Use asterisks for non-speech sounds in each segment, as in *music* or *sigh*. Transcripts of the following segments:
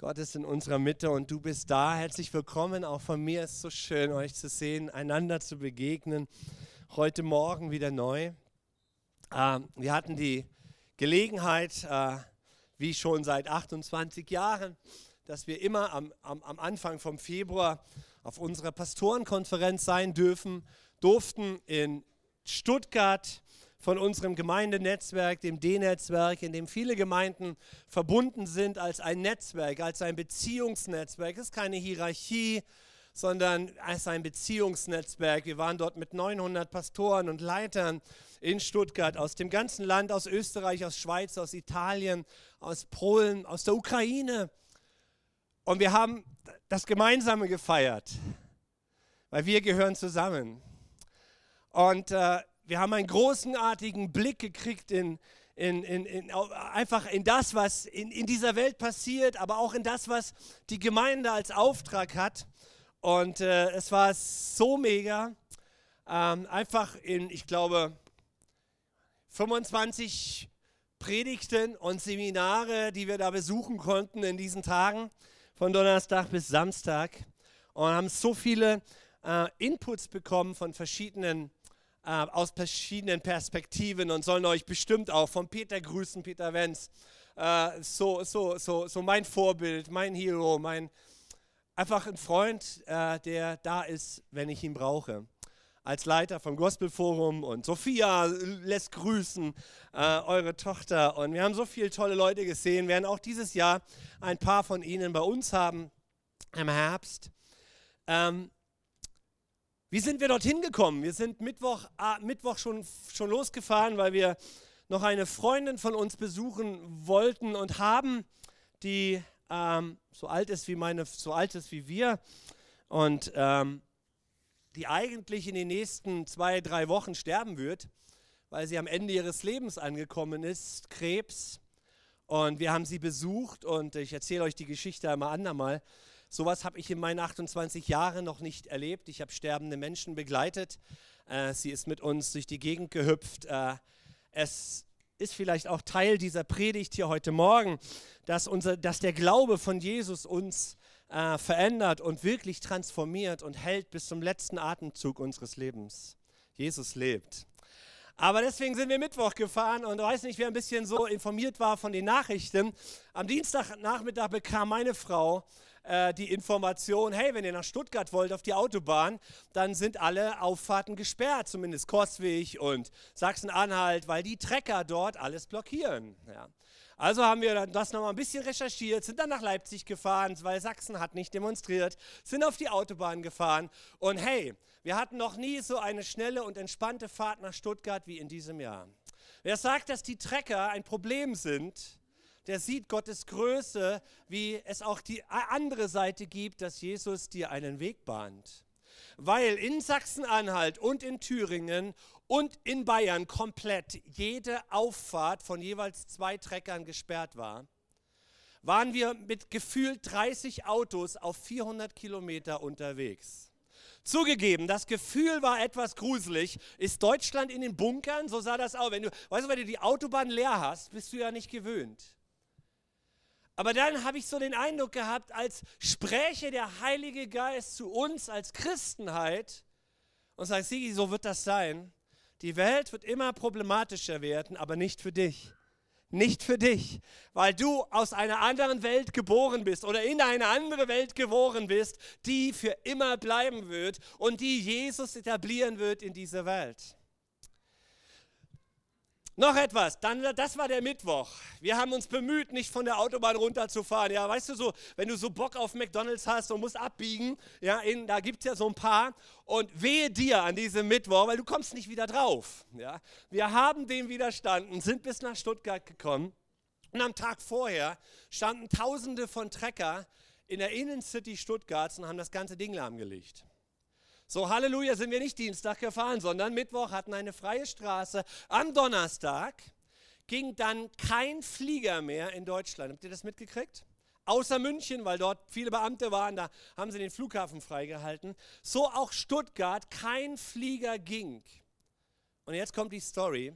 Gott ist in unserer Mitte und du bist da. Herzlich willkommen. Auch von mir ist es so schön, euch zu sehen, einander zu begegnen. Heute Morgen wieder neu. Äh, wir hatten die Gelegenheit, äh, wie schon seit 28 Jahren, dass wir immer am, am, am Anfang vom Februar auf unserer Pastorenkonferenz sein dürfen, durften in Stuttgart von unserem Gemeindenetzwerk, dem D-Netzwerk, in dem viele Gemeinden verbunden sind als ein Netzwerk, als ein Beziehungsnetzwerk. Es ist keine Hierarchie, sondern als ein Beziehungsnetzwerk. Wir waren dort mit 900 Pastoren und Leitern in Stuttgart aus dem ganzen Land, aus Österreich, aus Schweiz, aus Italien, aus Polen, aus der Ukraine. Und wir haben das Gemeinsame gefeiert, weil wir gehören zusammen. Und äh, wir haben einen großenartigen Blick gekriegt in, in, in, in, einfach in das, was in, in dieser Welt passiert, aber auch in das, was die Gemeinde als Auftrag hat. Und äh, es war so mega. Ähm, einfach in, ich glaube, 25 Predigten und Seminare, die wir da besuchen konnten in diesen Tagen, von Donnerstag bis Samstag. Und haben so viele äh, Inputs bekommen von verschiedenen aus verschiedenen Perspektiven und sollen euch bestimmt auch von Peter grüßen, Peter Wenz. Äh, so, so, so, so mein Vorbild, mein Hero, mein einfach ein Freund, äh, der da ist, wenn ich ihn brauche. Als Leiter vom Gospelforum und Sophia lässt grüßen, äh, eure Tochter. Und wir haben so viele tolle Leute gesehen, wir werden auch dieses Jahr ein paar von ihnen bei uns haben im Herbst. Ähm, wie sind wir dorthin gekommen? Wir sind Mittwoch, äh, Mittwoch schon, schon losgefahren, weil wir noch eine Freundin von uns besuchen wollten und haben, die ähm, so alt ist wie meine, so alt ist wie wir und ähm, die eigentlich in den nächsten zwei, drei Wochen sterben wird, weil sie am Ende ihres Lebens angekommen ist, Krebs. Und wir haben sie besucht und ich erzähle euch die Geschichte einmal andermal. Sowas habe ich in meinen 28 Jahren noch nicht erlebt. Ich habe sterbende Menschen begleitet. Äh, sie ist mit uns durch die Gegend gehüpft. Äh, es ist vielleicht auch Teil dieser Predigt hier heute Morgen, dass, unser, dass der Glaube von Jesus uns äh, verändert und wirklich transformiert und hält bis zum letzten Atemzug unseres Lebens. Jesus lebt. Aber deswegen sind wir Mittwoch gefahren und weiß nicht, wer ein bisschen so informiert war von den Nachrichten. Am Dienstagnachmittag bekam meine Frau äh, die Information, hey, wenn ihr nach Stuttgart wollt auf die Autobahn, dann sind alle Auffahrten gesperrt, zumindest Kostweg und Sachsen-Anhalt, weil die Trecker dort alles blockieren. Ja. Also haben wir das nochmal ein bisschen recherchiert, sind dann nach Leipzig gefahren, weil Sachsen hat nicht demonstriert, sind auf die Autobahn gefahren und hey, wir hatten noch nie so eine schnelle und entspannte Fahrt nach Stuttgart wie in diesem Jahr. Wer sagt, dass die Trecker ein Problem sind, der sieht Gottes Größe, wie es auch die andere Seite gibt, dass Jesus dir einen Weg bahnt. Weil in Sachsen-Anhalt und in Thüringen und in Bayern komplett jede Auffahrt von jeweils zwei Treckern gesperrt war, waren wir mit gefühlt 30 Autos auf 400 Kilometer unterwegs. Zugegeben, das Gefühl war etwas gruselig. Ist Deutschland in den Bunkern? So sah das aus. Wenn du, weißt du, wenn du die Autobahn leer hast, bist du ja nicht gewöhnt. Aber dann habe ich so den Eindruck gehabt, als spräche der Heilige Geist zu uns als Christenheit und sagt, Sigi, so wird das sein. Die Welt wird immer problematischer werden, aber nicht für dich. Nicht für dich, weil du aus einer anderen Welt geboren bist oder in eine andere Welt geboren bist, die für immer bleiben wird und die Jesus etablieren wird in dieser Welt. Noch etwas, dann, das war der Mittwoch. Wir haben uns bemüht, nicht von der Autobahn runterzufahren. Ja, weißt du so, wenn du so Bock auf McDonalds hast und musst abbiegen, ja, in, da gibt es ja so ein paar. Und wehe dir an diesem Mittwoch, weil du kommst nicht wieder drauf. Ja. Wir haben dem widerstanden, sind bis nach Stuttgart gekommen. Und am Tag vorher standen Tausende von Trecker in der Innencity Stuttgarts und haben das ganze Ding lahmgelegt. So, Halleluja, sind wir nicht Dienstag gefahren, sondern Mittwoch hatten eine freie Straße. Am Donnerstag ging dann kein Flieger mehr in Deutschland. Habt ihr das mitgekriegt? Außer München, weil dort viele Beamte waren, da haben sie den Flughafen freigehalten. So auch Stuttgart, kein Flieger ging. Und jetzt kommt die Story.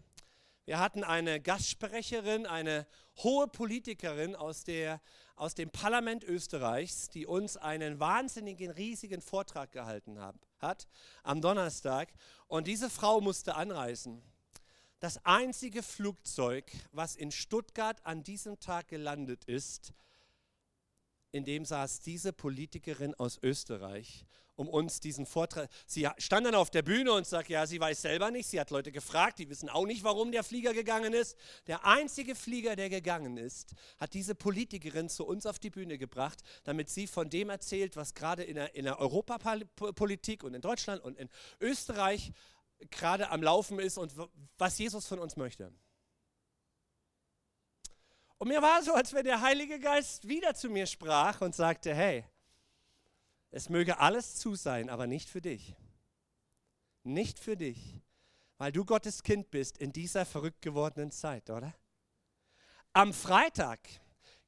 Wir hatten eine Gastsprecherin, eine hohe Politikerin aus der aus dem Parlament Österreichs, die uns einen wahnsinnigen, riesigen Vortrag gehalten haben, hat am Donnerstag. Und diese Frau musste anreisen. Das einzige Flugzeug, was in Stuttgart an diesem Tag gelandet ist, in dem saß diese Politikerin aus Österreich um uns diesen Vortrag. Sie stand dann auf der Bühne und sagt, ja, sie weiß selber nicht. Sie hat Leute gefragt, die wissen auch nicht, warum der Flieger gegangen ist. Der einzige Flieger, der gegangen ist, hat diese Politikerin zu uns auf die Bühne gebracht, damit sie von dem erzählt, was gerade in der, in der Europapolitik und in Deutschland und in Österreich gerade am Laufen ist und was Jesus von uns möchte. Und mir war so, als wenn der Heilige Geist wieder zu mir sprach und sagte, hey, es möge alles zu sein, aber nicht für dich. Nicht für dich, weil du Gottes Kind bist in dieser verrückt gewordenen Zeit, oder? Am Freitag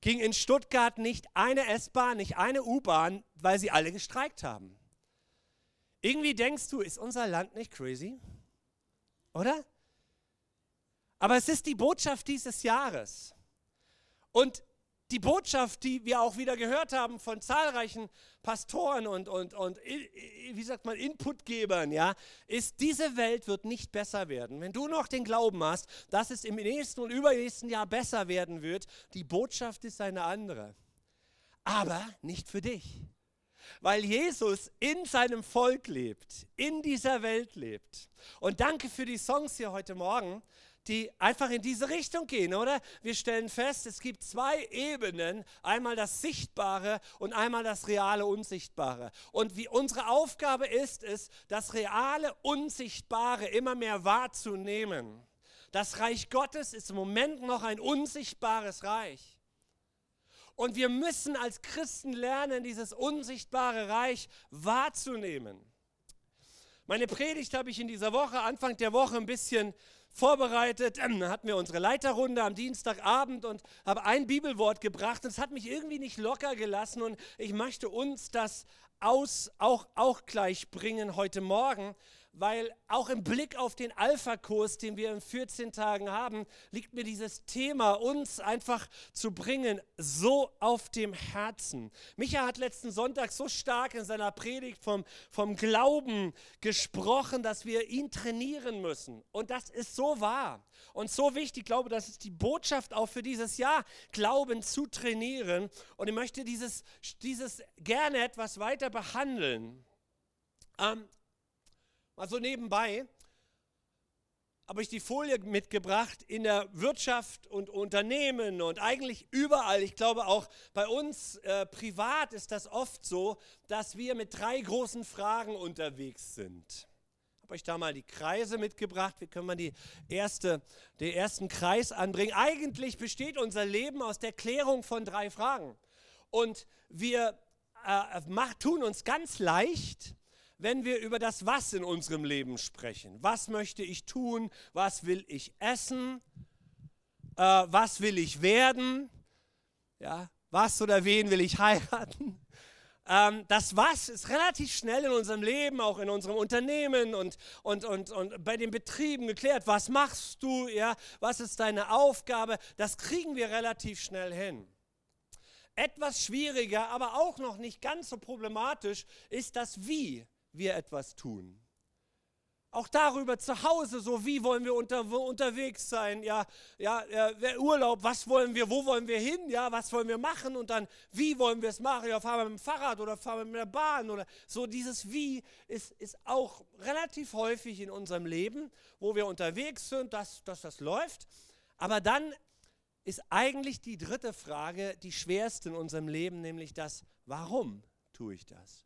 ging in Stuttgart nicht eine S-Bahn, nicht eine U-Bahn, weil sie alle gestreikt haben. Irgendwie denkst du, ist unser Land nicht crazy? Oder? Aber es ist die Botschaft dieses Jahres. Und die Botschaft, die wir auch wieder gehört haben von zahlreichen Pastoren und, und, und wie sagt man, Inputgebern, ja, ist, diese Welt wird nicht besser werden. Wenn du noch den Glauben hast, dass es im nächsten und übernächsten Jahr besser werden wird, die Botschaft ist eine andere. Aber nicht für dich. Weil Jesus in seinem Volk lebt, in dieser Welt lebt. Und danke für die Songs hier heute Morgen die einfach in diese Richtung gehen, oder? Wir stellen fest, es gibt zwei Ebenen, einmal das Sichtbare und einmal das reale Unsichtbare. Und wie unsere Aufgabe ist es, das reale Unsichtbare immer mehr wahrzunehmen. Das Reich Gottes ist im Moment noch ein unsichtbares Reich. Und wir müssen als Christen lernen, dieses unsichtbare Reich wahrzunehmen. Meine Predigt habe ich in dieser Woche, Anfang der Woche, ein bisschen vorbereitet, dann hatten wir unsere Leiterrunde am Dienstagabend und habe ein Bibelwort gebracht. Es hat mich irgendwie nicht locker gelassen und ich möchte uns das aus, auch, auch gleich bringen heute Morgen weil auch im Blick auf den Alpha-Kurs, den wir in 14 Tagen haben, liegt mir dieses Thema, uns einfach zu bringen, so auf dem Herzen. Micha hat letzten Sonntag so stark in seiner Predigt vom, vom Glauben gesprochen, dass wir ihn trainieren müssen. Und das ist so wahr und so wichtig. Ich glaube, das ist die Botschaft auch für dieses Jahr, Glauben zu trainieren. Und ich möchte dieses, dieses gerne etwas weiter behandeln. Ähm, Mal so nebenbei habe ich die Folie mitgebracht in der Wirtschaft und Unternehmen und eigentlich überall. Ich glaube auch bei uns äh, privat ist das oft so, dass wir mit drei großen Fragen unterwegs sind. Ich habe euch da mal die Kreise mitgebracht. Wie können wir die erste, den ersten Kreis anbringen? Eigentlich besteht unser Leben aus der Klärung von drei Fragen. Und wir äh, macht, tun uns ganz leicht, wenn wir über das Was in unserem Leben sprechen. Was möchte ich tun? Was will ich essen? Äh, was will ich werden? Ja, was oder wen will ich *laughs* heiraten? Ähm, das Was ist relativ schnell in unserem Leben, auch in unserem Unternehmen und, und, und, und bei den Betrieben geklärt. Was machst du? Ja, was ist deine Aufgabe? Das kriegen wir relativ schnell hin. Etwas schwieriger, aber auch noch nicht ganz so problematisch ist das Wie wir etwas tun. Auch darüber zu Hause, so wie wollen wir unter, unterwegs sein, ja, ja, ja, Urlaub, was wollen wir, wo wollen wir hin, ja, was wollen wir machen? Und dann, wie wollen wir es machen, ja, fahren wir mit dem Fahrrad oder fahren wir mit der Bahn oder so, dieses Wie ist, ist auch relativ häufig in unserem Leben, wo wir unterwegs sind, dass, dass das läuft, aber dann ist eigentlich die dritte Frage die schwerste in unserem Leben, nämlich das, warum tue ich das?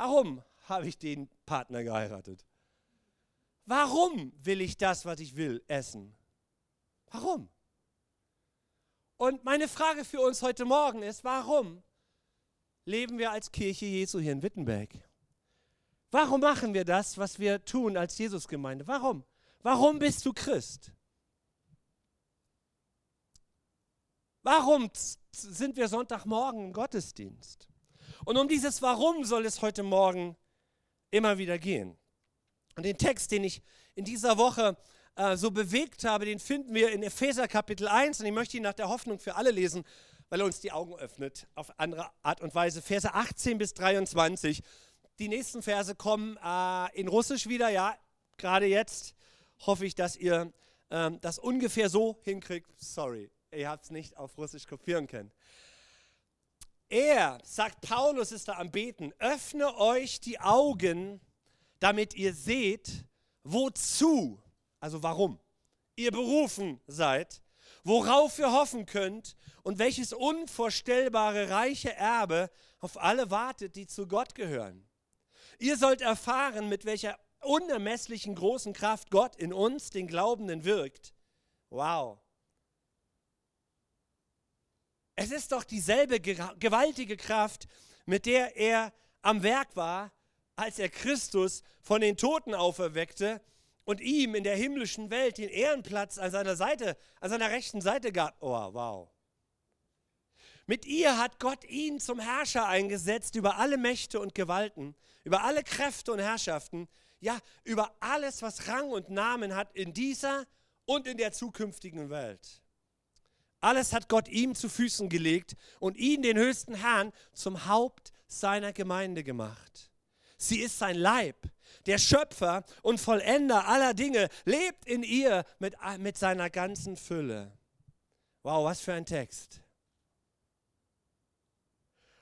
Warum habe ich den Partner geheiratet? Warum will ich das, was ich will, essen? Warum? Und meine Frage für uns heute Morgen ist, warum leben wir als Kirche Jesu hier in Wittenberg? Warum machen wir das, was wir tun als Jesusgemeinde? Warum? Warum bist du Christ? Warum sind wir Sonntagmorgen im Gottesdienst? Und um dieses Warum soll es heute Morgen immer wieder gehen. Und den Text, den ich in dieser Woche äh, so bewegt habe, den finden wir in Epheser Kapitel 1 und ich möchte ihn nach der Hoffnung für alle lesen. weil er uns die Augen öffnet auf andere Art und Weise. Verse 18 bis 23. Die nächsten Verse kommen äh, in Russisch wieder, ja, gerade jetzt hoffe ich, dass ihr ähm, das ungefähr so hinkriegt. Sorry, ihr habt es nicht auf Russisch kopieren können. Er, sagt Paulus, ist da am Beten, öffne euch die Augen, damit ihr seht, wozu, also warum, ihr berufen seid, worauf ihr hoffen könnt und welches unvorstellbare reiche Erbe auf alle wartet, die zu Gott gehören. Ihr sollt erfahren, mit welcher unermesslichen großen Kraft Gott in uns, den Glaubenden, wirkt. Wow. Es ist doch dieselbe gewaltige Kraft, mit der er am Werk war, als er Christus von den Toten auferweckte und ihm in der himmlischen Welt den Ehrenplatz an seiner Seite, an seiner rechten Seite gab. Oh, wow. Mit ihr hat Gott ihn zum Herrscher eingesetzt über alle Mächte und Gewalten, über alle Kräfte und Herrschaften, ja, über alles, was Rang und Namen hat in dieser und in der zukünftigen Welt. Alles hat Gott ihm zu Füßen gelegt und ihn, den höchsten Herrn, zum Haupt seiner Gemeinde gemacht. Sie ist sein Leib. Der Schöpfer und Vollender aller Dinge lebt in ihr mit, mit seiner ganzen Fülle. Wow, was für ein Text.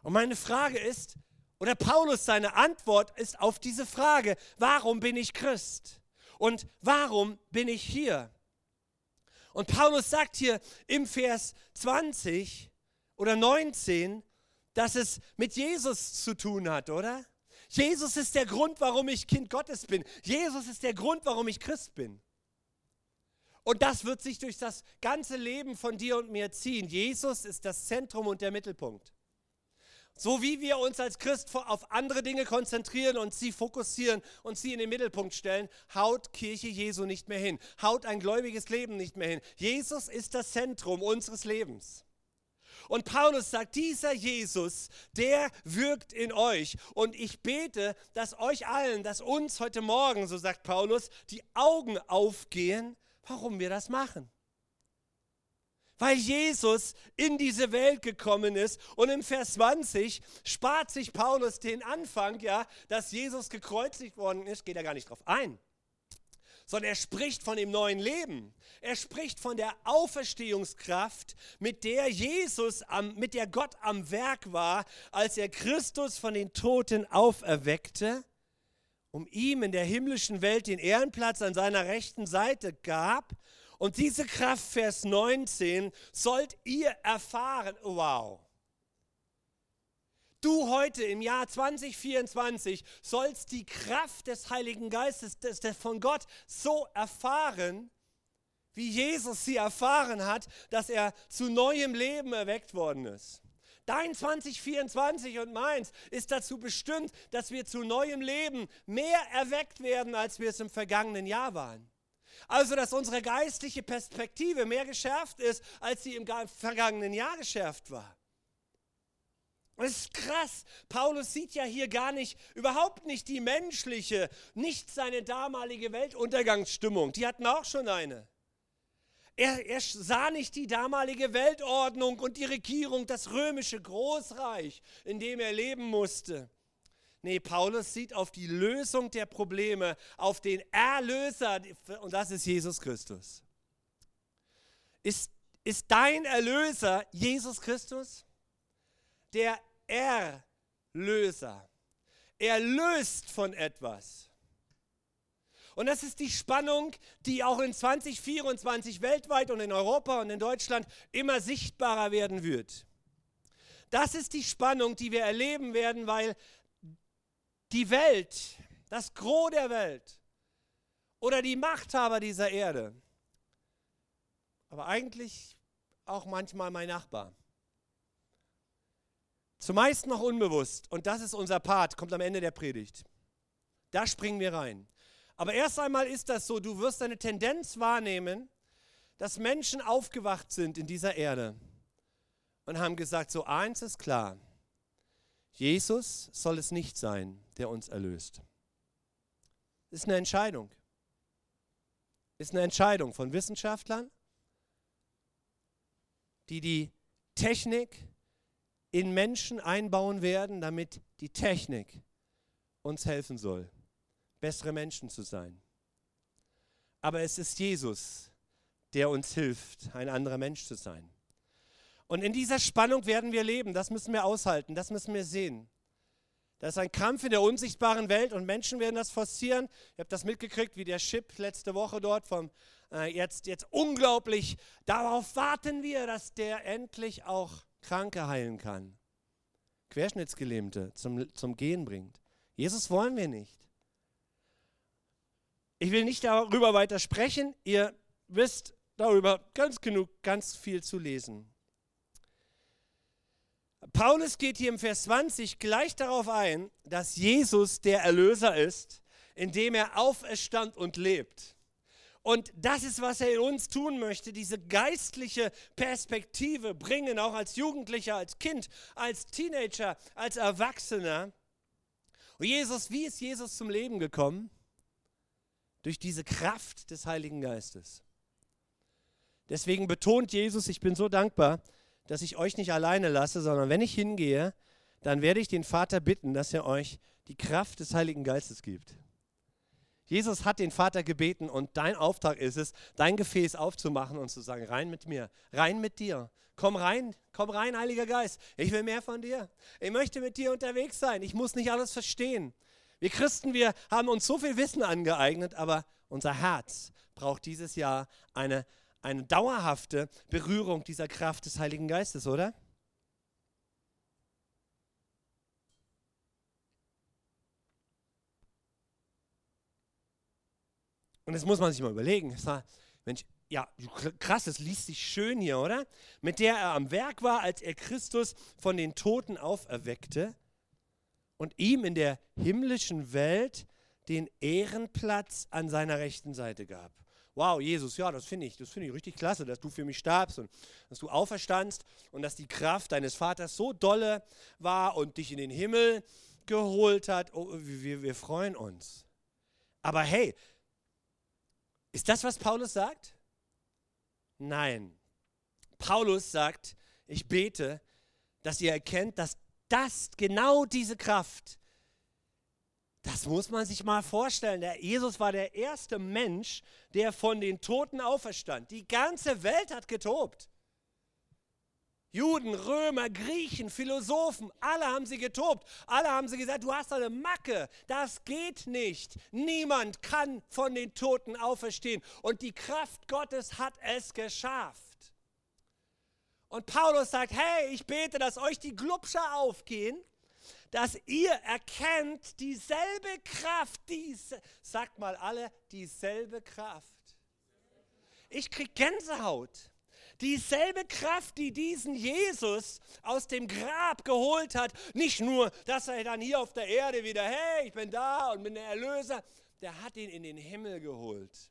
Und meine Frage ist, oder Paulus seine Antwort ist auf diese Frage, warum bin ich Christ? Und warum bin ich hier? Und Paulus sagt hier im Vers 20 oder 19, dass es mit Jesus zu tun hat, oder? Jesus ist der Grund, warum ich Kind Gottes bin. Jesus ist der Grund, warum ich Christ bin. Und das wird sich durch das ganze Leben von dir und mir ziehen. Jesus ist das Zentrum und der Mittelpunkt. So wie wir uns als Christ auf andere Dinge konzentrieren und sie fokussieren und sie in den Mittelpunkt stellen, haut Kirche Jesu nicht mehr hin, haut ein gläubiges Leben nicht mehr hin. Jesus ist das Zentrum unseres Lebens. Und Paulus sagt, dieser Jesus, der wirkt in euch. Und ich bete, dass euch allen, dass uns heute Morgen, so sagt Paulus, die Augen aufgehen, warum wir das machen weil Jesus in diese Welt gekommen ist. Und im Vers 20 spart sich Paulus den Anfang, ja, dass Jesus gekreuzigt worden ist, geht er gar nicht drauf ein. Sondern er spricht von dem neuen Leben. Er spricht von der Auferstehungskraft, mit der Jesus, am, mit der Gott am Werk war, als er Christus von den Toten auferweckte, um ihm in der himmlischen Welt den Ehrenplatz an seiner rechten Seite gab und diese Kraft, Vers 19, sollt ihr erfahren. Wow. Du heute im Jahr 2024 sollst die Kraft des Heiligen Geistes, des, des von Gott so erfahren, wie Jesus sie erfahren hat, dass er zu neuem Leben erweckt worden ist. Dein 2024 und meins ist dazu bestimmt, dass wir zu neuem Leben mehr erweckt werden, als wir es im vergangenen Jahr waren. Also, dass unsere geistliche Perspektive mehr geschärft ist, als sie im vergangenen Jahr geschärft war. Das ist krass. Paulus sieht ja hier gar nicht, überhaupt nicht die menschliche, nicht seine damalige Weltuntergangsstimmung. Die hatten auch schon eine. Er, er, sah nicht die damalige Weltordnung und die Regierung, das römische Großreich, in dem er leben musste. Nee, Paulus sieht auf die Lösung der Probleme, auf den Erlöser, und das ist Jesus Christus. Ist, ist dein Erlöser Jesus Christus? Der Erlöser. Er löst von etwas. Und das ist die Spannung, die auch in 2024 weltweit und in Europa und in Deutschland immer sichtbarer werden wird. Das ist die Spannung, die wir erleben werden, weil die Welt, das Gros der Welt oder die Machthaber dieser Erde, aber eigentlich auch manchmal mein Nachbar. Zumeist noch unbewusst, und das ist unser Part, kommt am Ende der Predigt. Da springen wir rein. Aber erst einmal ist das so, du wirst eine Tendenz wahrnehmen, dass Menschen aufgewacht sind in dieser Erde und haben gesagt, so eins ist klar, Jesus soll es nicht sein, der uns erlöst. Ist eine Entscheidung. Ist eine Entscheidung von Wissenschaftlern, die die Technik in Menschen einbauen werden, damit die Technik uns helfen soll, bessere Menschen zu sein. Aber es ist Jesus, der uns hilft, ein anderer Mensch zu sein. Und in dieser Spannung werden wir leben. Das müssen wir aushalten, das müssen wir sehen. Das ist ein Kampf in der unsichtbaren Welt und Menschen werden das forcieren. Ihr habt das mitgekriegt, wie der Chip letzte Woche dort vom äh, jetzt, jetzt unglaublich. Darauf warten wir, dass der endlich auch Kranke heilen kann. Querschnittsgelähmte zum, zum Gehen bringt. Jesus wollen wir nicht. Ich will nicht darüber weiter sprechen. Ihr wisst darüber ganz genug, ganz viel zu lesen. Paulus geht hier im Vers 20 gleich darauf ein, dass Jesus der Erlöser ist, indem er auferstand und lebt. Und das ist, was er in uns tun möchte, diese geistliche Perspektive bringen, auch als Jugendlicher, als Kind, als Teenager, als Erwachsener. Und Jesus, wie ist Jesus zum Leben gekommen? Durch diese Kraft des Heiligen Geistes. Deswegen betont Jesus, ich bin so dankbar, dass ich euch nicht alleine lasse, sondern wenn ich hingehe, dann werde ich den Vater bitten, dass er euch die Kraft des Heiligen Geistes gibt. Jesus hat den Vater gebeten und dein Auftrag ist es, dein Gefäß aufzumachen und zu sagen, rein mit mir, rein mit dir. Komm rein, komm rein, Heiliger Geist. Ich will mehr von dir. Ich möchte mit dir unterwegs sein. Ich muss nicht alles verstehen. Wir Christen, wir haben uns so viel Wissen angeeignet, aber unser Herz braucht dieses Jahr eine eine dauerhafte Berührung dieser Kraft des Heiligen Geistes, oder? Und das muss man sich mal überlegen. Mensch, ja, krass, das liest sich schön hier, oder? Mit der er am Werk war, als er Christus von den Toten auferweckte und ihm in der himmlischen Welt den Ehrenplatz an seiner rechten Seite gab wow, Jesus, ja, das finde ich, das finde ich richtig klasse, dass du für mich starbst und dass du auferstandst und dass die Kraft deines Vaters so dolle war und dich in den Himmel geholt hat. Oh, wir, wir freuen uns. Aber hey, ist das, was Paulus sagt? Nein. Paulus sagt, ich bete, dass ihr erkennt, dass das genau diese Kraft das muss man sich mal vorstellen. Der Jesus war der erste Mensch, der von den Toten auferstand. Die ganze Welt hat getobt. Juden, Römer, Griechen, Philosophen, alle haben sie getobt. Alle haben sie gesagt, du hast eine Macke. Das geht nicht. Niemand kann von den Toten auferstehen. Und die Kraft Gottes hat es geschafft. Und Paulus sagt, hey, ich bete, dass euch die Glubscher aufgehen dass ihr erkennt dieselbe Kraft, diese, sagt mal alle, dieselbe Kraft. Ich krieg Gänsehaut. Dieselbe Kraft, die diesen Jesus aus dem Grab geholt hat, nicht nur, dass er dann hier auf der Erde wieder, hey, ich bin da und bin der Erlöser, der hat ihn in den Himmel geholt.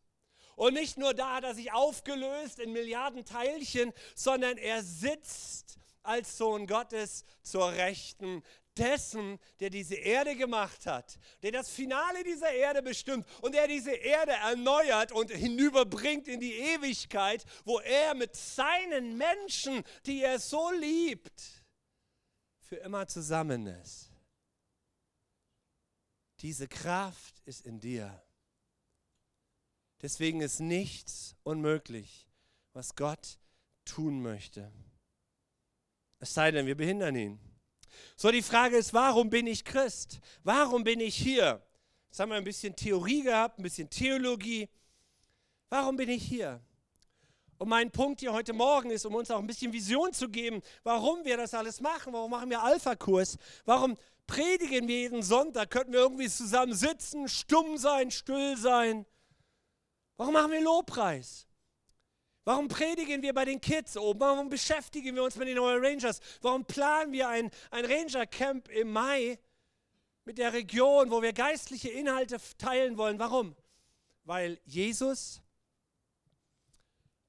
Und nicht nur da hat er sich aufgelöst in Milliarden Teilchen, sondern er sitzt als Sohn Gottes zur Rechten dessen, der diese Erde gemacht hat, der das Finale dieser Erde bestimmt und der diese Erde erneuert und hinüberbringt in die Ewigkeit, wo er mit seinen Menschen, die er so liebt, für immer zusammen ist. Diese Kraft ist in dir. Deswegen ist nichts unmöglich, was Gott tun möchte. Es sei denn, wir behindern ihn. So, die Frage ist, warum bin ich Christ? Warum bin ich hier? Jetzt haben wir ein bisschen Theorie gehabt, ein bisschen Theologie. Warum bin ich hier? Und mein Punkt hier heute Morgen ist, um uns auch ein bisschen Vision zu geben, warum wir das alles machen. Warum machen wir Alpha-Kurs? Warum predigen wir jeden Sonntag? Könnten wir irgendwie zusammen sitzen, stumm sein, still sein? Warum machen wir Lobpreis? Warum predigen wir bei den Kids oben? Warum beschäftigen wir uns mit den Royal Rangers? Warum planen wir ein, ein Ranger-Camp im Mai mit der Region, wo wir geistliche Inhalte teilen wollen? Warum? Weil Jesus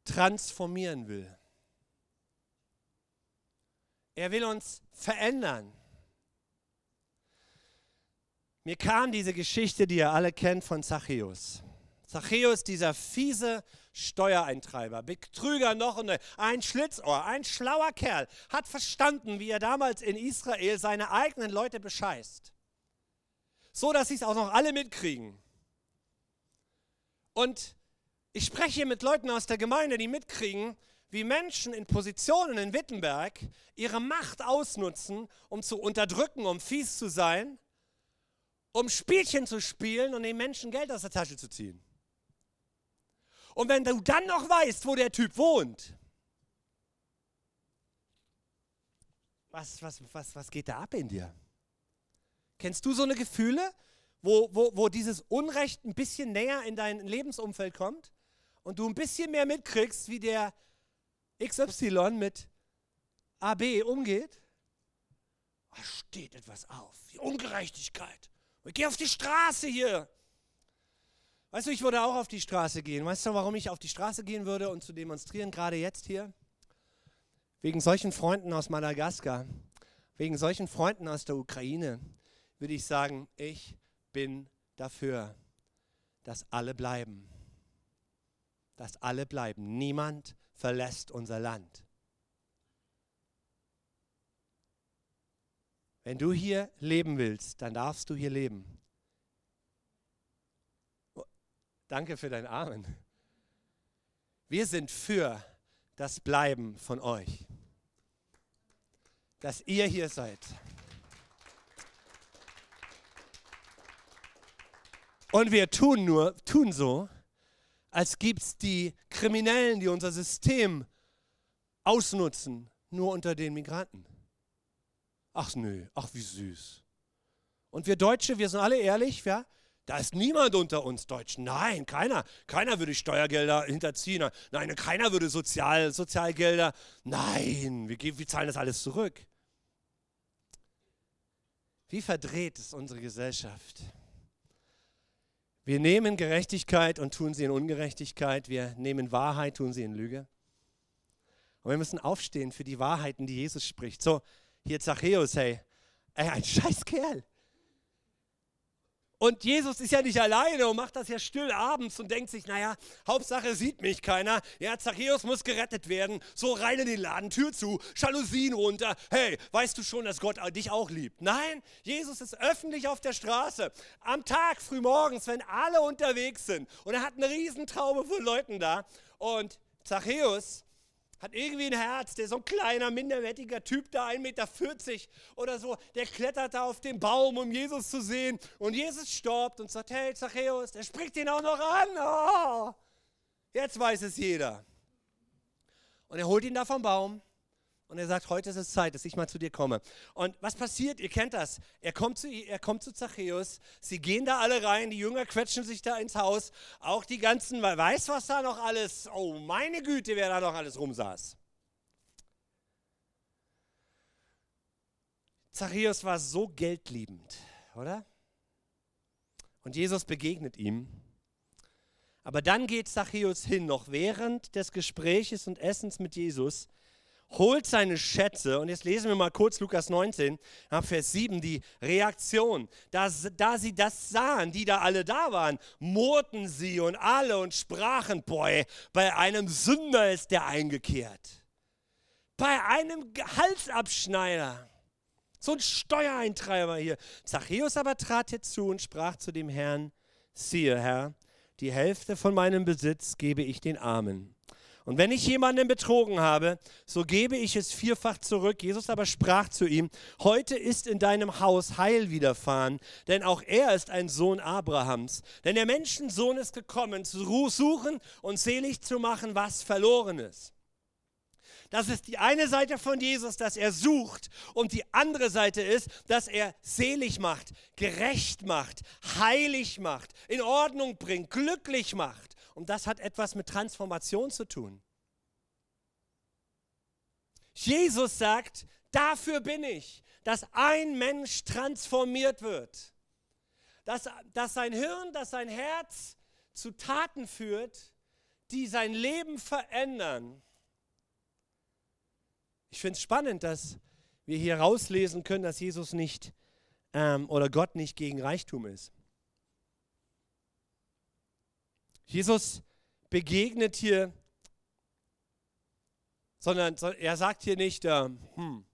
transformieren will. Er will uns verändern. Mir kam diese Geschichte, die ihr alle kennt, von Zachäus. Zachäus, dieser fiese Steuereintreiber, Betrüger noch und ein Schlitzohr, ein schlauer Kerl, hat verstanden, wie er damals in Israel seine eigenen Leute bescheißt. So, dass sie es auch noch alle mitkriegen. Und ich spreche hier mit Leuten aus der Gemeinde, die mitkriegen, wie Menschen in Positionen in Wittenberg ihre Macht ausnutzen, um zu unterdrücken, um fies zu sein, um Spielchen zu spielen und den Menschen Geld aus der Tasche zu ziehen. Und wenn du dann noch weißt, wo der Typ wohnt, was, was, was, was geht da ab in dir? Kennst du so eine Gefühle, wo, wo, wo dieses Unrecht ein bisschen näher in dein Lebensumfeld kommt und du ein bisschen mehr mitkriegst, wie der XY mit AB umgeht? Da steht etwas auf, die Ungerechtigkeit. Ich gehe auf die Straße hier. Weißt du, ich würde auch auf die Straße gehen. Weißt du, warum ich auf die Straße gehen würde und zu demonstrieren, gerade jetzt hier? Wegen solchen Freunden aus Madagaskar, wegen solchen Freunden aus der Ukraine, würde ich sagen, ich bin dafür, dass alle bleiben. Dass alle bleiben. Niemand verlässt unser Land. Wenn du hier leben willst, dann darfst du hier leben. Danke für dein Amen. Wir sind für das Bleiben von euch. Dass ihr hier seid. Und wir tun nur, tun so, als gibt es die Kriminellen, die unser System ausnutzen, nur unter den Migranten. Ach nö, ach wie süß. Und wir Deutsche, wir sind alle ehrlich, ja? Da ist niemand unter uns Deutschen. Nein, keiner. Keiner würde Steuergelder hinterziehen. Nein, keiner würde Sozial, Sozialgelder. Nein, wir, wir zahlen das alles zurück. Wie verdreht ist unsere Gesellschaft? Wir nehmen Gerechtigkeit und tun sie in Ungerechtigkeit. Wir nehmen Wahrheit, tun sie in Lüge. Und wir müssen aufstehen für die Wahrheiten, die Jesus spricht. So, hier Zachäus, hey, ey, ein *laughs* scheiß Kerl. Und Jesus ist ja nicht alleine und macht das ja still abends und denkt sich, naja, Hauptsache sieht mich keiner. Ja, Zachäus muss gerettet werden. So rein in den Laden, Tür zu, Jalousien runter. Hey, weißt du schon, dass Gott dich auch liebt? Nein, Jesus ist öffentlich auf der Straße. Am Tag, frühmorgens, wenn alle unterwegs sind. Und er hat eine Riesentraube von Leuten da. Und Zachäus hat irgendwie ein Herz, der so ein kleiner, minderwertiger Typ da, 1,40 Meter oder so, der klettert da auf den Baum, um Jesus zu sehen. Und Jesus stoppt und sagt, hey Zachäus, der spricht ihn auch noch an. Oh, jetzt weiß es jeder. Und er holt ihn da vom Baum und er sagt, heute ist es Zeit, dass ich mal zu dir komme. Und was passiert? Ihr kennt das. Er kommt zu, er kommt zu Zachäus, sie gehen da alle rein, die Jünger quetschen sich da ins Haus, auch die ganzen, wer weiß, was da noch alles, oh meine Güte, wer da noch alles rumsaß. Zachäus war so geldliebend, oder? Und Jesus begegnet ihm. Aber dann geht Zachäus hin, noch während des Gespräches und Essens mit Jesus, holt seine Schätze, und jetzt lesen wir mal kurz Lukas 19, Vers 7, die Reaktion. Da, da sie das sahen, die da alle da waren, murrten sie und alle und sprachen, boy, bei einem Sünder ist der eingekehrt. Bei einem Halsabschneider. So ein Steuereintreiber hier. Zachäus aber trat herzu und sprach zu dem Herrn, siehe Herr, die Hälfte von meinem Besitz gebe ich den Armen. Und wenn ich jemanden betrogen habe, so gebe ich es vierfach zurück. Jesus aber sprach zu ihm, heute ist in deinem Haus Heil widerfahren, denn auch er ist ein Sohn Abrahams. Denn der Menschensohn ist gekommen, zu suchen und selig zu machen, was verloren ist. Das ist die eine Seite von Jesus, dass er sucht. Und die andere Seite ist, dass er selig macht, gerecht macht, heilig macht, in Ordnung bringt, glücklich macht. Und das hat etwas mit Transformation zu tun. Jesus sagt, dafür bin ich, dass ein Mensch transformiert wird. Dass, dass sein Hirn, dass sein Herz zu Taten führt, die sein Leben verändern. Ich finde es spannend, dass wir hier rauslesen können, dass Jesus nicht ähm, oder Gott nicht gegen Reichtum ist. Jesus begegnet hier, sondern er sagt hier nicht, äh, hm,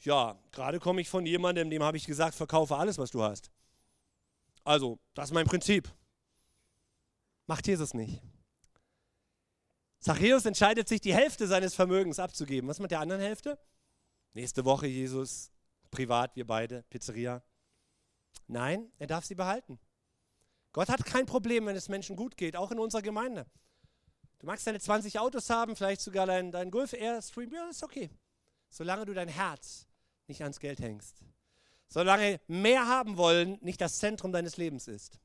ja, gerade komme ich von jemandem, dem habe ich gesagt, verkaufe alles, was du hast. Also, das ist mein Prinzip. Macht Jesus nicht. Zachäus entscheidet sich, die Hälfte seines Vermögens abzugeben. Was mit der anderen Hälfte? Nächste Woche Jesus, privat, wir beide, Pizzeria. Nein, er darf sie behalten. Gott hat kein Problem, wenn es Menschen gut geht, auch in unserer Gemeinde. Du magst deine 20 Autos haben, vielleicht sogar dein, dein Golf Airstream, ja, ist okay. Solange du dein Herz nicht ans Geld hängst. Solange mehr haben wollen nicht das Zentrum deines Lebens ist.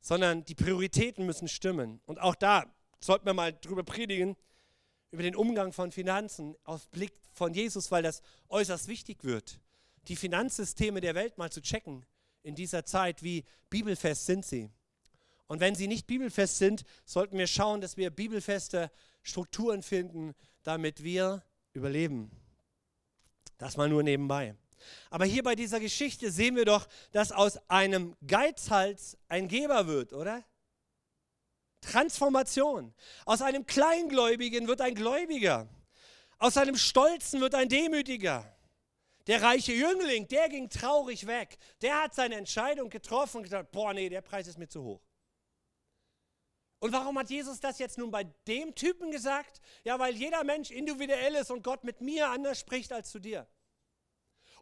Sondern die Prioritäten müssen stimmen. Und auch da sollten wir mal drüber predigen, über den Umgang von Finanzen aus Blick von Jesus, weil das äußerst wichtig wird. Die Finanzsysteme der Welt mal zu checken in dieser Zeit, wie bibelfest sind sie. Und wenn sie nicht bibelfest sind, sollten wir schauen, dass wir bibelfeste Strukturen finden, damit wir überleben. Das mal nur nebenbei. Aber hier bei dieser Geschichte sehen wir doch, dass aus einem Geizhals ein Geber wird, oder? Transformation. Aus einem Kleingläubigen wird ein Gläubiger. Aus einem Stolzen wird ein Demütiger. Der reiche Jüngling, der ging traurig weg. Der hat seine Entscheidung getroffen und gesagt, boah, nee, der Preis ist mir zu hoch. Und warum hat Jesus das jetzt nun bei dem Typen gesagt? Ja, weil jeder Mensch individuell ist und Gott mit mir anders spricht als zu dir.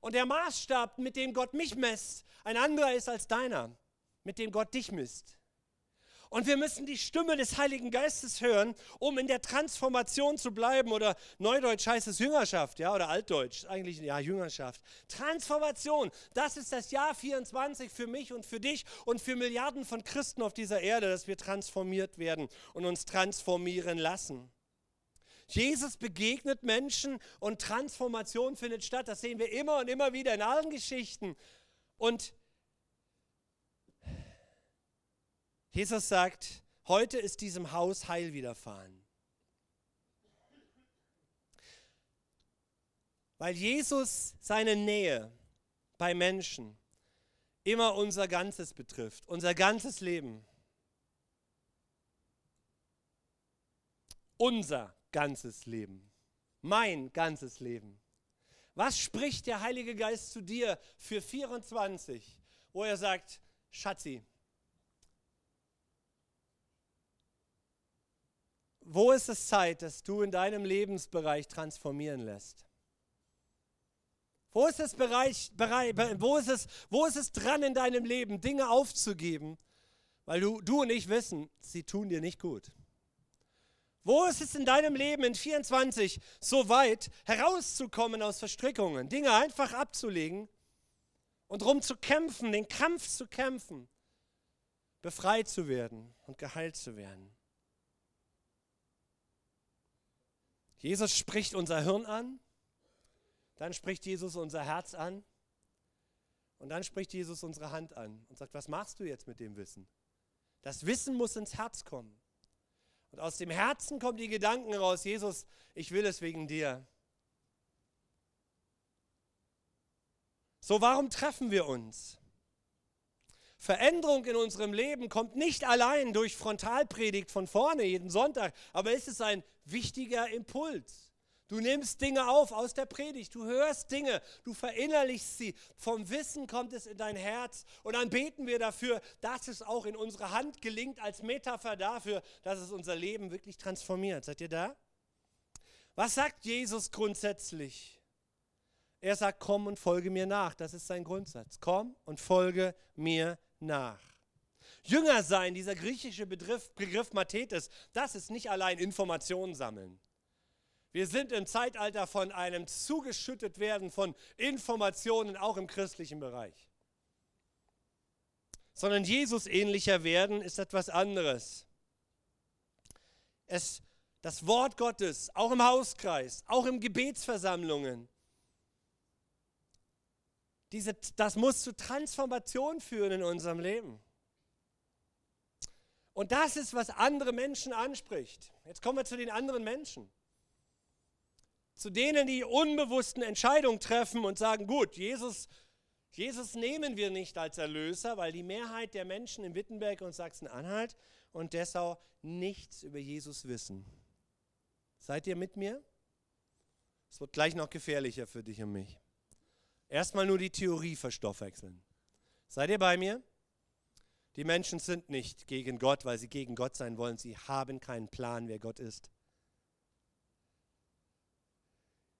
Und der Maßstab, mit dem Gott mich messt, ein anderer ist als deiner, mit dem Gott dich misst. Und wir müssen die Stimme des Heiligen Geistes hören, um in der Transformation zu bleiben. Oder Neudeutsch heißt es Jüngerschaft, ja, oder Altdeutsch, eigentlich ja, Jüngerschaft. Transformation, das ist das Jahr 24 für mich und für dich und für Milliarden von Christen auf dieser Erde, dass wir transformiert werden und uns transformieren lassen. Jesus begegnet Menschen und Transformation findet statt. Das sehen wir immer und immer wieder in allen Geschichten. Und Jesus sagt, heute ist diesem Haus Heil widerfahren. Weil Jesus seine Nähe bei Menschen immer unser Ganzes betrifft, unser ganzes Leben. Unser ganzes Leben. Mein ganzes Leben. Was spricht der Heilige Geist zu dir für 24, wo er sagt, Schatzi, Wo ist es Zeit, dass du in deinem Lebensbereich transformieren lässt? Wo ist es, Bereich, wo, ist es, wo ist es dran in deinem Leben, Dinge aufzugeben, weil du, du und ich wissen, sie tun dir nicht gut? Wo ist es in deinem Leben in 24 so weit, herauszukommen aus Verstrickungen, Dinge einfach abzulegen und darum zu kämpfen, den Kampf zu kämpfen, befreit zu werden und geheilt zu werden? Jesus spricht unser Hirn an, dann spricht Jesus unser Herz an und dann spricht Jesus unsere Hand an und sagt, was machst du jetzt mit dem Wissen? Das Wissen muss ins Herz kommen. Und aus dem Herzen kommen die Gedanken raus, Jesus, ich will es wegen dir. So, warum treffen wir uns? Veränderung in unserem Leben kommt nicht allein durch Frontalpredigt von vorne jeden Sonntag, aber es ist ein wichtiger Impuls. Du nimmst Dinge auf aus der Predigt, du hörst Dinge, du verinnerlichst sie, vom Wissen kommt es in dein Herz und dann beten wir dafür, dass es auch in unsere Hand gelingt als Metapher dafür, dass es unser Leben wirklich transformiert. Seid ihr da? Was sagt Jesus grundsätzlich? Er sagt, komm und folge mir nach. Das ist sein Grundsatz. Komm und folge mir nach. Jünger sein, dieser griechische Begriff, Begriff Mathetes, das ist nicht allein Informationen sammeln. Wir sind im Zeitalter von einem zugeschüttet werden von Informationen, auch im christlichen Bereich. Sondern Jesus ähnlicher werden ist etwas anderes. Es, das Wort Gottes, auch im Hauskreis, auch in Gebetsversammlungen, diese, das muss zu Transformation führen in unserem Leben. Und das ist, was andere Menschen anspricht. Jetzt kommen wir zu den anderen Menschen. Zu denen, die unbewussten Entscheidungen treffen und sagen, gut, Jesus, Jesus nehmen wir nicht als Erlöser, weil die Mehrheit der Menschen in Wittenberg und Sachsen-Anhalt und Dessau nichts über Jesus wissen. Seid ihr mit mir? Es wird gleich noch gefährlicher für dich und mich. Erstmal nur die Theorie verstoffwechseln. Seid ihr bei mir? Die Menschen sind nicht gegen Gott, weil sie gegen Gott sein wollen. Sie haben keinen Plan, wer Gott ist.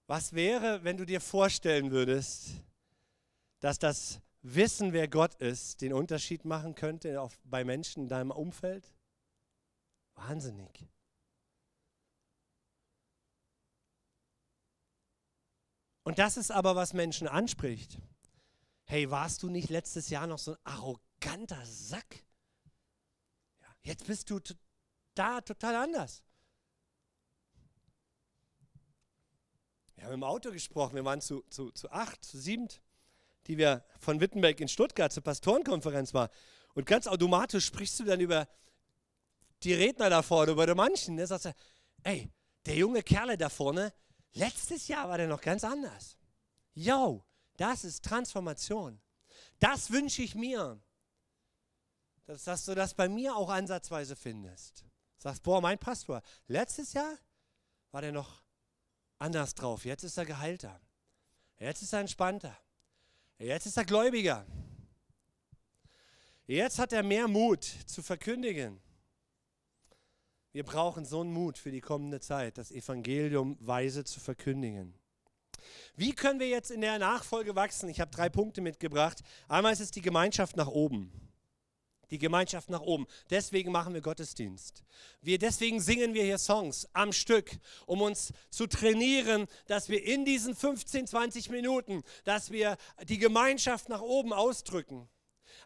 Was wäre, wenn du dir vorstellen würdest, dass das Wissen, wer Gott ist, den Unterschied machen könnte auf, bei Menschen in deinem Umfeld? Wahnsinnig. Und das ist aber, was Menschen anspricht. Hey, warst du nicht letztes Jahr noch so ein arroganter Sack? Ja, jetzt bist du da total anders. Wir haben im Auto gesprochen, wir waren zu, zu, zu acht, zu sieben, die wir von Wittenberg in Stuttgart zur Pastorenkonferenz waren. Und ganz automatisch sprichst du dann über die Redner da vorne, über die manchen. Da sagst du, ey, der junge Kerl da vorne, letztes Jahr war der noch ganz anders. Yo, das ist Transformation. Das wünsche ich mir. Dass, dass, du das bei mir auch ansatzweise findest. Sagst, boah, mein Pastor, letztes Jahr war der noch anders drauf. Jetzt ist er geheilter. Jetzt ist er entspannter. Jetzt ist er gläubiger. Jetzt hat er mehr Mut zu verkündigen. Wir brauchen so einen Mut für die kommende Zeit, das Evangelium weise zu verkündigen. Wie können wir jetzt in der Nachfolge wachsen? Ich habe drei Punkte mitgebracht. Einmal ist es die Gemeinschaft nach oben die Gemeinschaft nach oben. Deswegen machen wir Gottesdienst. Wir, deswegen singen wir hier Songs am Stück, um uns zu trainieren, dass wir in diesen 15, 20 Minuten, dass wir die Gemeinschaft nach oben ausdrücken.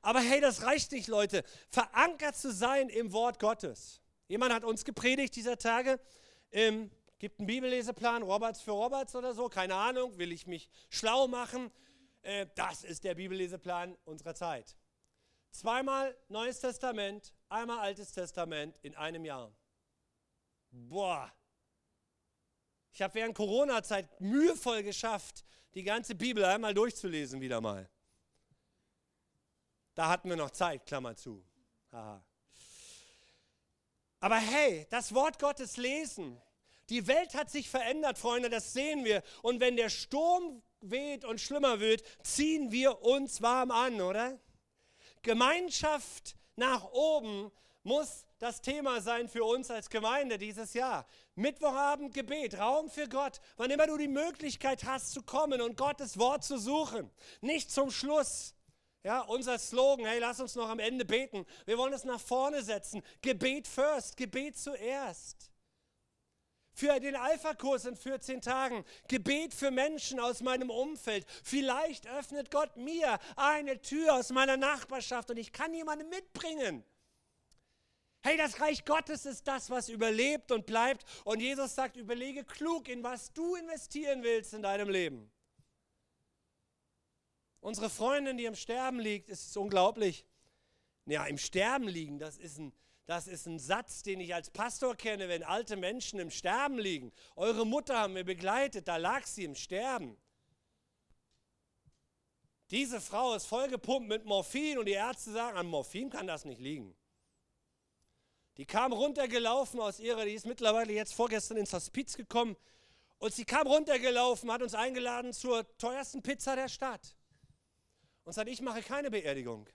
Aber hey, das reicht nicht, Leute. Verankert zu sein im Wort Gottes. Jemand hat uns gepredigt dieser Tage. Ähm, gibt einen Bibelleseplan, Roberts für Roberts oder so, keine Ahnung, will ich mich schlau machen. Äh, das ist der Bibelleseplan unserer Zeit. Zweimal Neues Testament, einmal Altes Testament in einem Jahr. Boah. Ich habe während Corona-Zeit mühevoll geschafft, die ganze Bibel einmal durchzulesen wieder mal. Da hatten wir noch Zeit, Klammer zu. Haha. Aber hey, das Wort Gottes lesen. Die Welt hat sich verändert, Freunde, das sehen wir. Und wenn der Sturm weht und schlimmer wird, ziehen wir uns warm an, oder? Gemeinschaft nach oben muss das Thema sein für uns als Gemeinde dieses Jahr. Mittwochabend Gebet, Raum für Gott, wann immer du die Möglichkeit hast zu kommen und Gottes Wort zu suchen. Nicht zum Schluss. Ja, unser Slogan, hey, lass uns noch am Ende beten. Wir wollen es nach vorne setzen. Gebet first, Gebet zuerst für den Alpha-Kurs in 14 Tagen, Gebet für Menschen aus meinem Umfeld. Vielleicht öffnet Gott mir eine Tür aus meiner Nachbarschaft und ich kann jemanden mitbringen. Hey, das Reich Gottes ist das, was überlebt und bleibt. Und Jesus sagt, überlege klug, in was du investieren willst in deinem Leben. Unsere Freundin, die im Sterben liegt, ist unglaublich. Ja, im Sterben liegen, das ist ein, das ist ein Satz, den ich als Pastor kenne, wenn alte Menschen im Sterben liegen. Eure Mutter haben wir begleitet, da lag sie im Sterben. Diese Frau ist vollgepumpt mit Morphin und die Ärzte sagen, an Morphin kann das nicht liegen. Die kam runtergelaufen aus ihrer, die ist mittlerweile jetzt vorgestern ins Hospiz gekommen und sie kam runtergelaufen, hat uns eingeladen zur teuersten Pizza der Stadt und sagt, ich mache keine Beerdigung.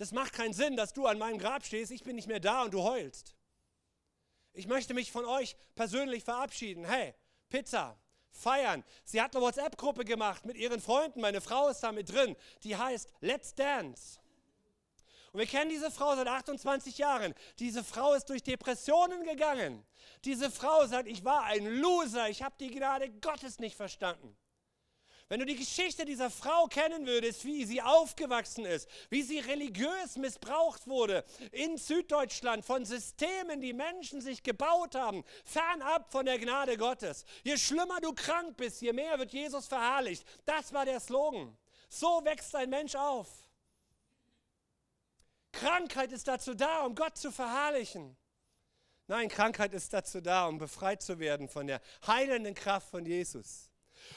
Das macht keinen Sinn, dass du an meinem Grab stehst, ich bin nicht mehr da und du heulst. Ich möchte mich von euch persönlich verabschieden. Hey, Pizza, feiern. Sie hat eine WhatsApp-Gruppe gemacht mit ihren Freunden, meine Frau ist da mit drin, die heißt Let's Dance. Und wir kennen diese Frau seit 28 Jahren. Diese Frau ist durch Depressionen gegangen. Diese Frau sagt, ich war ein Loser, ich habe die Gnade Gottes nicht verstanden. Wenn du die Geschichte dieser Frau kennen würdest, wie sie aufgewachsen ist, wie sie religiös missbraucht wurde in Süddeutschland von Systemen, die Menschen sich gebaut haben, fernab von der Gnade Gottes. Je schlimmer du krank bist, je mehr wird Jesus verherrlicht. Das war der Slogan. So wächst ein Mensch auf. Krankheit ist dazu da, um Gott zu verherrlichen. Nein, Krankheit ist dazu da, um befreit zu werden von der heilenden Kraft von Jesus.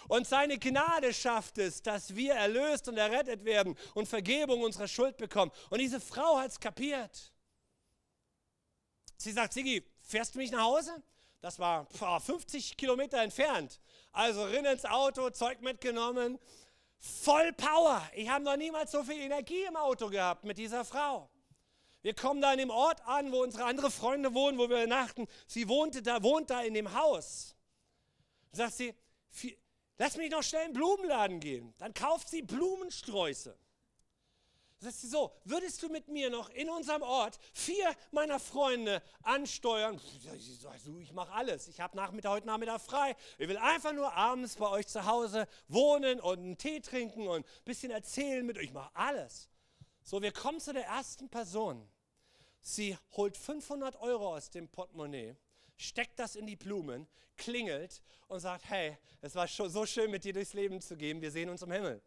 Und seine Gnade schafft es, dass wir erlöst und errettet werden und Vergebung unserer Schuld bekommen. Und diese Frau hat es kapiert. Sie sagt, Sigi, fährst du mich nach Hause? Das war 50 Kilometer entfernt. Also rein ins Auto, Zeug mitgenommen, voll Power. Ich habe noch niemals so viel Energie im Auto gehabt mit dieser Frau. Wir kommen da in dem Ort an, wo unsere anderen Freunde wohnen, wo wir übernachten. Sie wohnte da, wohnt da in dem Haus. Sagt sie, lass mich noch schnell in den Blumenladen gehen. Dann kauft sie Blumensträuße. Sagt sie so, würdest du mit mir noch in unserem Ort vier meiner Freunde ansteuern? Ich, mache alles. Ich habe Nachmittag, heute Nachmittag frei. Ich will einfach nur abends bei euch zu Hause wohnen und einen Tee trinken und ein bisschen erzählen mit euch. Ich mache alles. So, wir kommen zu der ersten Person. Sie holt 500 Euro aus dem Portemonnaie, steckt das in die Blumen, klingelt und sagt, hey, es war so schön, mit dir durchs Leben zu gehen. Wir sehen uns im Himmel.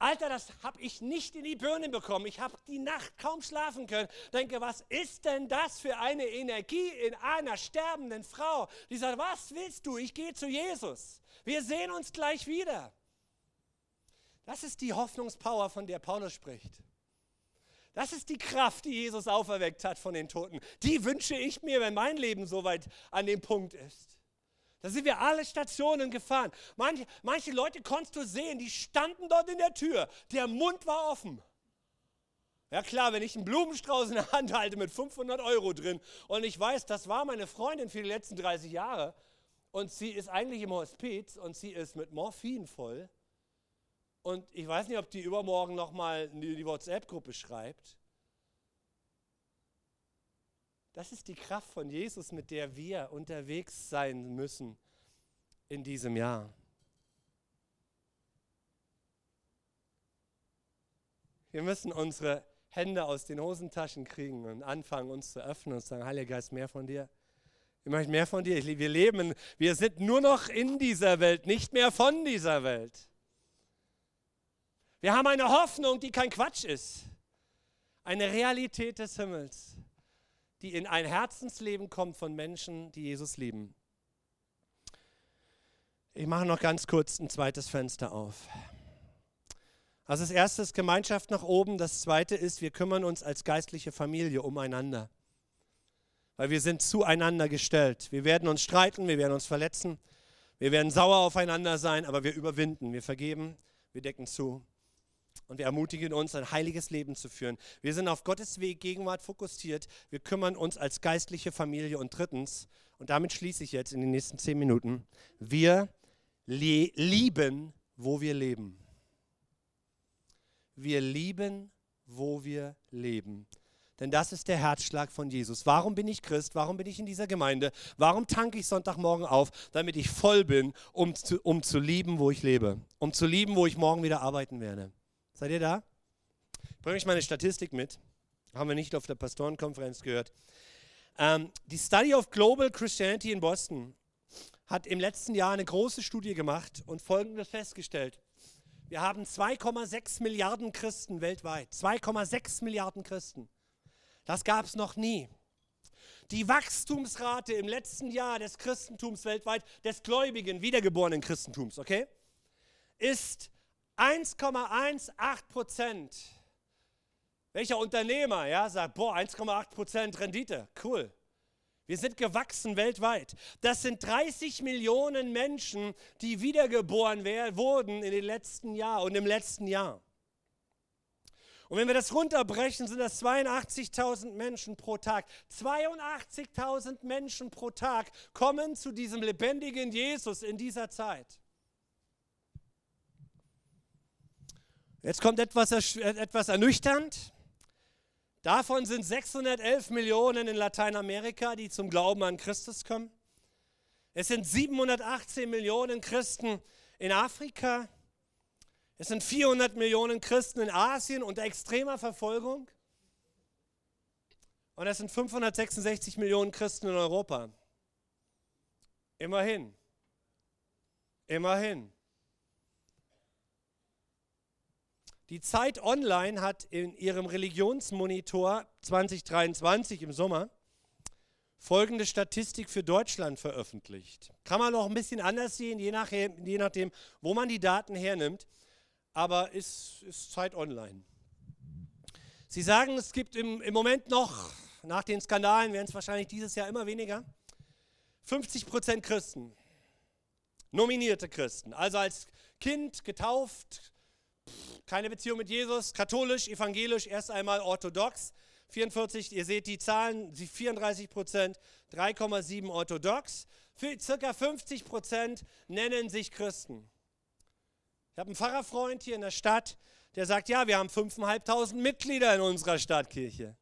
Alter, das habe ich nicht in die Birne bekommen. Ich habe die Nacht kaum schlafen können. Denke, was ist denn das für eine Energie in einer sterbenden Frau, die sagt, was willst du? Ich gehe zu Jesus. Wir sehen uns gleich wieder. Das ist die Hoffnungspower, von der Paulus spricht. Das ist die Kraft, die Jesus auferweckt hat von den Toten. Die wünsche ich mir, wenn mein Leben so weit an dem Punkt ist. Da sind wir alle Stationen gefahren. Manche, manche Leute konntest du sehen, die standen dort in der Tür. Der Mund war offen. Ja klar, wenn ich einen Blumenstrauß in der Hand halte mit 500 Euro drin und ich weiß, das war meine Freundin für die letzten 30 Jahre und sie ist eigentlich im Hospiz und sie ist mit Morphin voll und ich weiß nicht, ob die übermorgen nochmal die WhatsApp-Gruppe schreibt. Das ist die Kraft von Jesus, mit der wir unterwegs sein müssen in diesem Jahr. Wir müssen unsere Hände aus den Hosentaschen kriegen und anfangen, uns zu öffnen und sagen, Heiliger Geist, mehr von dir. Ich möchte mehr von dir. Wir leben, wir sind nur noch in dieser Welt, nicht mehr von dieser Welt. Wir haben eine Hoffnung, die kein Quatsch ist. Eine Realität des Himmels die in ein Herzensleben kommt von Menschen, die Jesus lieben. Ich mache noch ganz kurz ein zweites Fenster auf. Also das erste ist Gemeinschaft nach oben, das zweite ist, wir kümmern uns als geistliche Familie umeinander. Weil wir sind zueinander gestellt. Wir werden uns streiten, wir werden uns verletzen, wir werden sauer aufeinander sein, aber wir überwinden, wir vergeben, wir decken zu und wir ermutigen uns, ein heiliges Leben zu führen. Wir sind auf Gottes Weg, Gegenwart fokussiert. Wir kümmern uns als geistliche Familie. Und drittens, und damit schließe ich jetzt in den nächsten zehn Minuten, wir lieben, wo wir leben. Wir lieben, wo wir leben. Denn das ist der Herzschlag von Jesus. Warum bin ich Christ? Warum bin ich in dieser Gemeinde? Warum tanke ich Sonntagmorgen auf? Damit ich voll bin, um zu, um zu lieben, wo ich lebe. Um zu lieben, wo ich morgen wieder arbeiten werde. Seid ihr da? Bringe ich meine Statistik mit. Haben wir nicht auf der Pastorenkonferenz gehört. Ähm, die Study of Global Christianity in Boston hat im letzten Jahr eine große Studie gemacht und Folgendes festgestellt. Wir haben 2,6 Milliarden Christen weltweit. 2,6 Milliarden Christen. Das gab es noch nie. Die Wachstumsrate im letzten Jahr des Christentums weltweit, des gläubigen, wiedergeborenen Christentums, okay, ist 1,18 Prozent. Welcher Unternehmer ja, sagt, boah, 1,8 Prozent Rendite, cool. Wir sind gewachsen weltweit. Das sind 30 Millionen Menschen, die wiedergeboren wurden in den letzten Jahren und im letzten Jahr. Und wenn wir das runterbrechen, sind das 82.000 Menschen pro Tag. 82.000 Menschen pro Tag kommen zu diesem lebendigen Jesus in dieser Zeit. Jetzt kommt etwas, etwas ernüchternd. Davon sind 611 Millionen in Lateinamerika, die zum Glauben an Christus kommen. Es sind 718 Millionen Christen in Afrika. Es sind 400 Millionen Christen in Asien unter extremer Verfolgung. Und es sind 566 Millionen Christen in Europa. Immerhin. Immerhin. Die Zeit Online hat in ihrem Religionsmonitor 2023 im Sommer folgende Statistik für Deutschland veröffentlicht. Kann man noch ein bisschen anders sehen, je, nach, je nachdem, wo man die Daten hernimmt, aber ist, ist Zeit online. Sie sagen, es gibt im, im Moment noch, nach den Skandalen werden es wahrscheinlich dieses Jahr immer weniger, 50 Prozent Christen, nominierte Christen, also als Kind getauft, keine Beziehung mit Jesus, katholisch, evangelisch, erst einmal orthodox. 44, ihr seht die Zahlen, 34 Prozent, 3,7 orthodox. Circa 50 Prozent nennen sich Christen. Ich habe einen Pfarrerfreund hier in der Stadt, der sagt, ja, wir haben 5.500 Mitglieder in unserer Stadtkirche.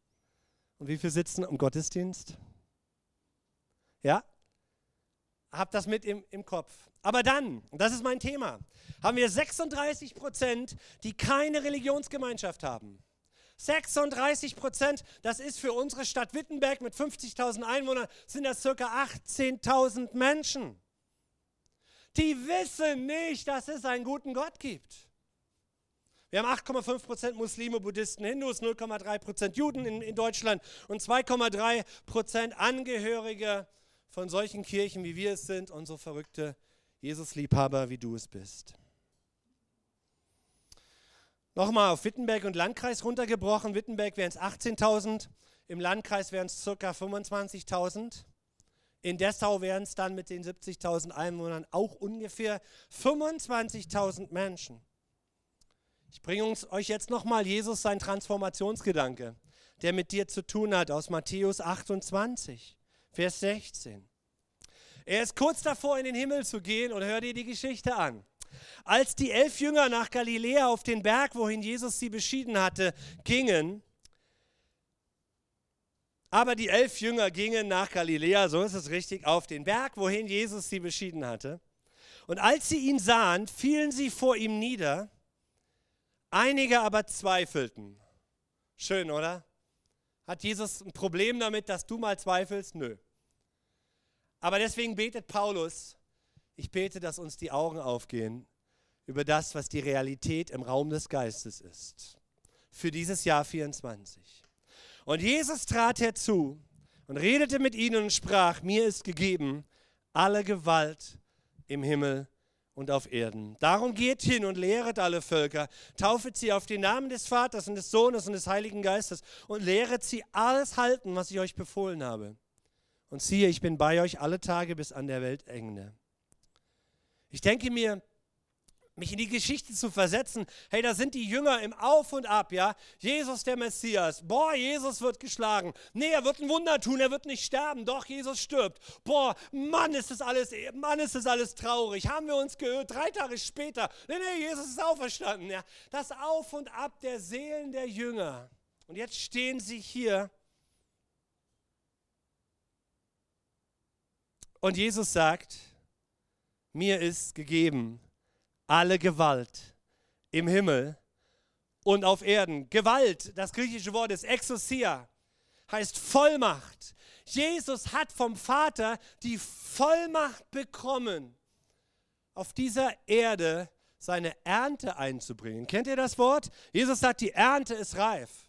Und wie viele sitzen im Gottesdienst? Ja? Habt das mit im, im Kopf. Aber dann, das ist mein Thema, haben wir 36 Prozent, die keine Religionsgemeinschaft haben. 36 Prozent, das ist für unsere Stadt Wittenberg mit 50.000 Einwohnern, sind das circa 18.000 Menschen. Die wissen nicht, dass es einen guten Gott gibt. Wir haben 8,5 Prozent Muslime, Buddhisten, Hindus, 0,3 Prozent Juden in, in Deutschland und 2,3 Prozent Angehörige von solchen Kirchen, wie wir es sind und so verrückte Jesus-Liebhaber, wie du es bist. Nochmal auf Wittenberg und Landkreis runtergebrochen. Wittenberg wären es 18.000, im Landkreis wären es ca. 25.000. In Dessau wären es dann mit den 70.000 Einwohnern auch ungefähr 25.000 Menschen. Ich bringe euch jetzt nochmal Jesus sein Transformationsgedanke, der mit dir zu tun hat, aus Matthäus 28, Vers 16. Er ist kurz davor, in den Himmel zu gehen und hör dir die Geschichte an. Als die elf Jünger nach Galiläa auf den Berg, wohin Jesus sie beschieden hatte, gingen, aber die elf Jünger gingen nach Galiläa, so ist es richtig, auf den Berg, wohin Jesus sie beschieden hatte. Und als sie ihn sahen, fielen sie vor ihm nieder. Einige aber zweifelten. Schön, oder? Hat Jesus ein Problem damit, dass du mal zweifelst? Nö. Aber deswegen betet Paulus, ich bete, dass uns die Augen aufgehen über das, was die Realität im Raum des Geistes ist. Für dieses Jahr 24. Und Jesus trat herzu und redete mit ihnen und sprach, mir ist gegeben alle Gewalt im Himmel und auf Erden. Darum geht hin und lehret alle Völker, taufet sie auf den Namen des Vaters und des Sohnes und des Heiligen Geistes und lehret sie alles halten, was ich euch befohlen habe. Und siehe, ich bin bei euch alle Tage bis an der Weltende. Ich denke mir, mich in die Geschichte zu versetzen, hey, da sind die Jünger im Auf und Ab, ja. Jesus der Messias, boah, Jesus wird geschlagen. Nee, er wird ein Wunder tun, er wird nicht sterben, doch, Jesus stirbt. Boah, Mann, ist das alles, Mann, ist das alles traurig. Haben wir uns gehört, drei Tage später, nee, nee, Jesus ist auferstanden, ja. Das Auf und Ab der Seelen der Jünger. Und jetzt stehen sie hier. Und Jesus sagt, mir ist gegeben alle Gewalt im Himmel und auf Erden. Gewalt, das griechische Wort ist Exousia, heißt Vollmacht. Jesus hat vom Vater die Vollmacht bekommen, auf dieser Erde seine Ernte einzubringen. Kennt ihr das Wort? Jesus sagt, die Ernte ist reif.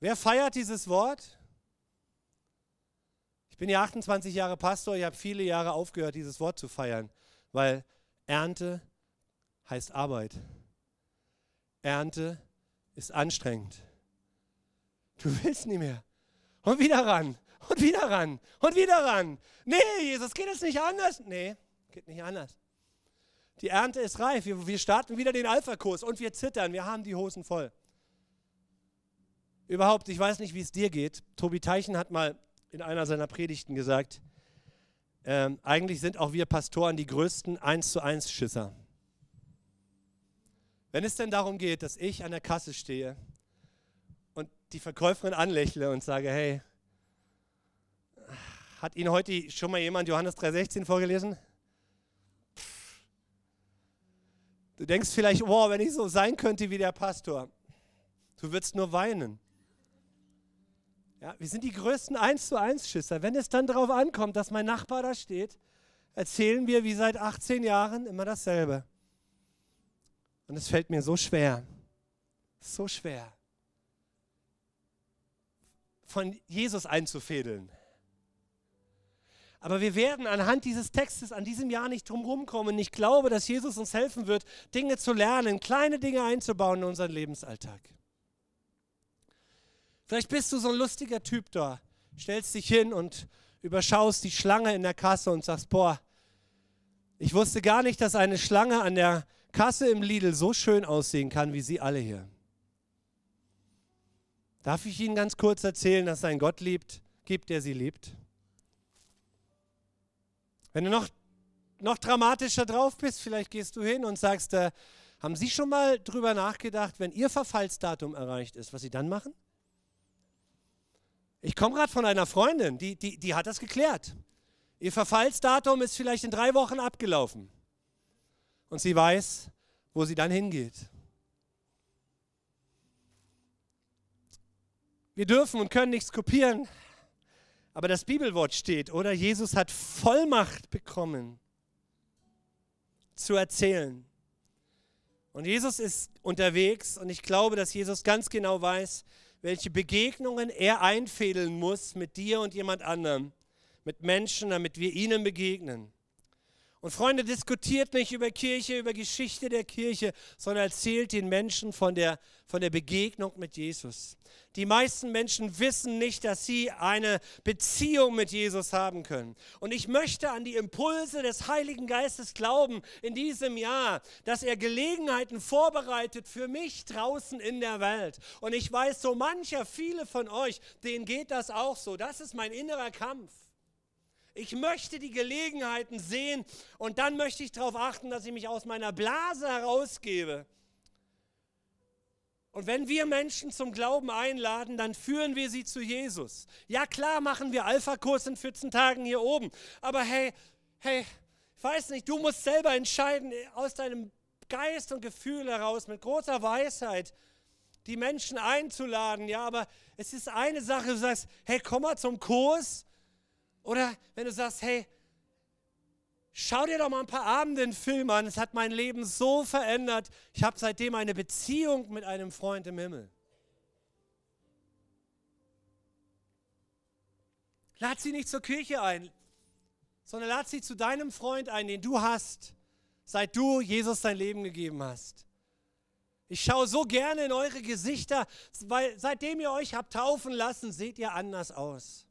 Wer feiert dieses Wort? Bin ja 28 Jahre Pastor, ich habe viele Jahre aufgehört, dieses Wort zu feiern. Weil Ernte heißt Arbeit. Ernte ist anstrengend. Du willst nicht mehr. Und wieder ran. Und wieder ran. Und wieder ran. Nee, Jesus, geht es nicht anders? Nee, geht nicht anders. Die Ernte ist reif. Wir, wir starten wieder den Alpha-Kurs und wir zittern. Wir haben die Hosen voll. Überhaupt, ich weiß nicht, wie es dir geht. Tobi Teichen hat mal in einer seiner Predigten gesagt, ähm, eigentlich sind auch wir Pastoren die größten 1 zu 1 Schisser. Wenn es denn darum geht, dass ich an der Kasse stehe und die Verkäuferin anlächle und sage, hey, hat Ihnen heute schon mal jemand Johannes 3,16 vorgelesen? Du denkst vielleicht, wow, wenn ich so sein könnte wie der Pastor. Du würdest nur weinen. Ja, wir sind die größten 1 zu 1 Schisser. Wenn es dann darauf ankommt, dass mein Nachbar da steht, erzählen wir wie seit 18 Jahren immer dasselbe. Und es fällt mir so schwer. So schwer. von Jesus einzufädeln. Aber wir werden anhand dieses Textes an diesem Jahr nicht drum rumkommen. Ich glaube, dass Jesus uns helfen wird, Dinge zu lernen, kleine Dinge einzubauen in unseren Lebensalltag. Vielleicht bist du so ein lustiger Typ da, stellst dich hin und überschaust die Schlange in der Kasse und sagst, boah, ich wusste gar nicht, dass eine Schlange an der Kasse im Lidl so schön aussehen kann, wie sie alle hier. Darf ich Ihnen ganz kurz erzählen, dass es einen Gott liebt, gibt, der sie liebt? Wenn du noch, noch dramatischer drauf bist, vielleicht gehst du hin und sagst, äh, haben Sie schon mal drüber nachgedacht, wenn Ihr Verfallsdatum erreicht ist, was Sie dann machen? Ich komme gerade von einer Freundin, die, die, die hat das geklärt. Ihr Verfallsdatum ist vielleicht in drei Wochen abgelaufen. Und sie weiß, wo sie dann hingeht. Wir dürfen und können nichts kopieren, aber das Bibelwort steht, oder? Jesus hat Vollmacht bekommen zu erzählen. Und Jesus ist unterwegs und ich glaube, dass Jesus ganz genau weiß, welche Begegnungen er einfädeln muss mit dir und jemand anderem, mit Menschen, damit wir ihnen begegnen. Und Freunde, diskutiert nicht über Kirche, über Geschichte der Kirche, sondern erzählt den Menschen von der, von der Begegnung mit Jesus. Die meisten Menschen wissen nicht, dass sie eine Beziehung mit Jesus haben können. Und ich möchte an die Impulse des Heiligen Geistes glauben in diesem Jahr, dass er Gelegenheiten vorbereitet für mich draußen in der Welt. Und ich weiß, so mancher, viele von euch, denen geht das auch so. Das ist mein innerer Kampf. Ich möchte die Gelegenheiten sehen und dann möchte ich darauf achten, dass ich mich aus meiner Blase herausgebe. Und wenn wir Menschen zum Glauben einladen, dann führen wir sie zu Jesus. Ja klar machen wir Alpha-Kurs in 14 Tagen hier oben, aber hey, hey, ich weiß nicht, du musst selber entscheiden aus deinem Geist und Gefühl heraus mit großer Weisheit die Menschen einzuladen. Ja, aber es ist eine Sache, du sagst, hey, komm mal zum Kurs oder wenn du sagst, hey, schau dir doch mal ein paar Abende einen Film an, es hat mein Leben so verändert, ich habe seitdem eine Beziehung mit einem Freund im Himmel. Lad sie nicht zur Kirche ein, sondern lad sie zu deinem Freund ein, den du hast, seit du Jesus dein Leben gegeben hast. Ich schaue so gerne in eure Gesichter, weil seitdem ihr euch habt taufen lassen, seht ihr anders aus.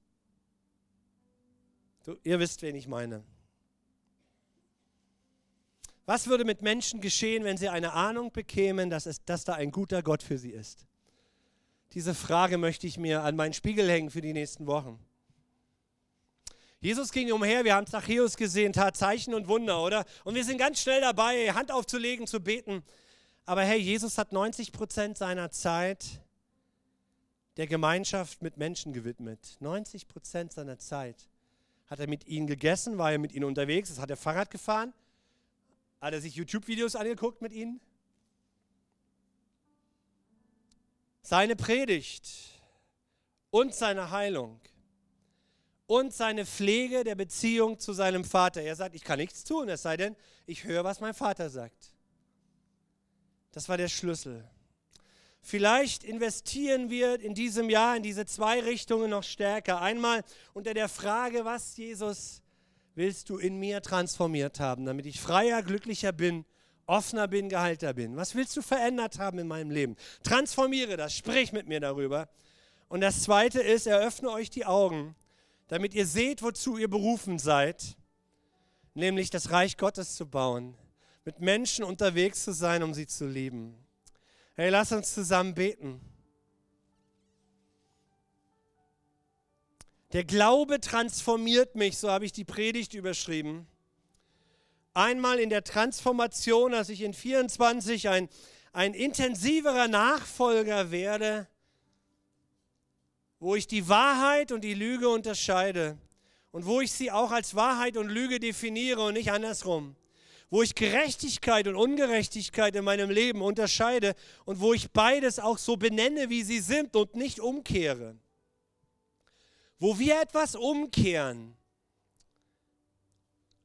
Du, ihr wisst, wen ich meine. Was würde mit Menschen geschehen, wenn sie eine Ahnung bekämen, dass, es, dass da ein guter Gott für sie ist? Diese Frage möchte ich mir an meinen Spiegel hängen für die nächsten Wochen. Jesus ging umher, wir haben Zachäus gesehen, tat Zeichen und Wunder, oder? Und wir sind ganz schnell dabei, Hand aufzulegen, zu beten. Aber hey, Jesus hat 90 Prozent seiner Zeit der Gemeinschaft mit Menschen gewidmet. 90 Prozent seiner Zeit. Hat er mit ihnen gegessen? War er mit ihnen unterwegs? Hat er Fahrrad gefahren? Hat er sich YouTube-Videos angeguckt mit ihnen? Seine Predigt und seine Heilung und seine Pflege der Beziehung zu seinem Vater. Er sagt, ich kann nichts tun, es sei denn, ich höre, was mein Vater sagt. Das war der Schlüssel. Vielleicht investieren wir in diesem Jahr in diese zwei Richtungen noch stärker. Einmal unter der Frage, was Jesus willst du in mir transformiert haben, damit ich freier, glücklicher bin, offener bin, gehalter bin. Was willst du verändert haben in meinem Leben? Transformiere das, sprich mit mir darüber. Und das Zweite ist, eröffne euch die Augen, damit ihr seht, wozu ihr berufen seid, nämlich das Reich Gottes zu bauen, mit Menschen unterwegs zu sein, um sie zu lieben. Hey, lass uns zusammen beten. Der Glaube transformiert mich, so habe ich die Predigt überschrieben. Einmal in der Transformation, dass ich in 24 ein, ein intensiverer Nachfolger werde, wo ich die Wahrheit und die Lüge unterscheide und wo ich sie auch als Wahrheit und Lüge definiere und nicht andersrum wo ich Gerechtigkeit und Ungerechtigkeit in meinem Leben unterscheide und wo ich beides auch so benenne, wie sie sind und nicht umkehre. Wo wir etwas umkehren,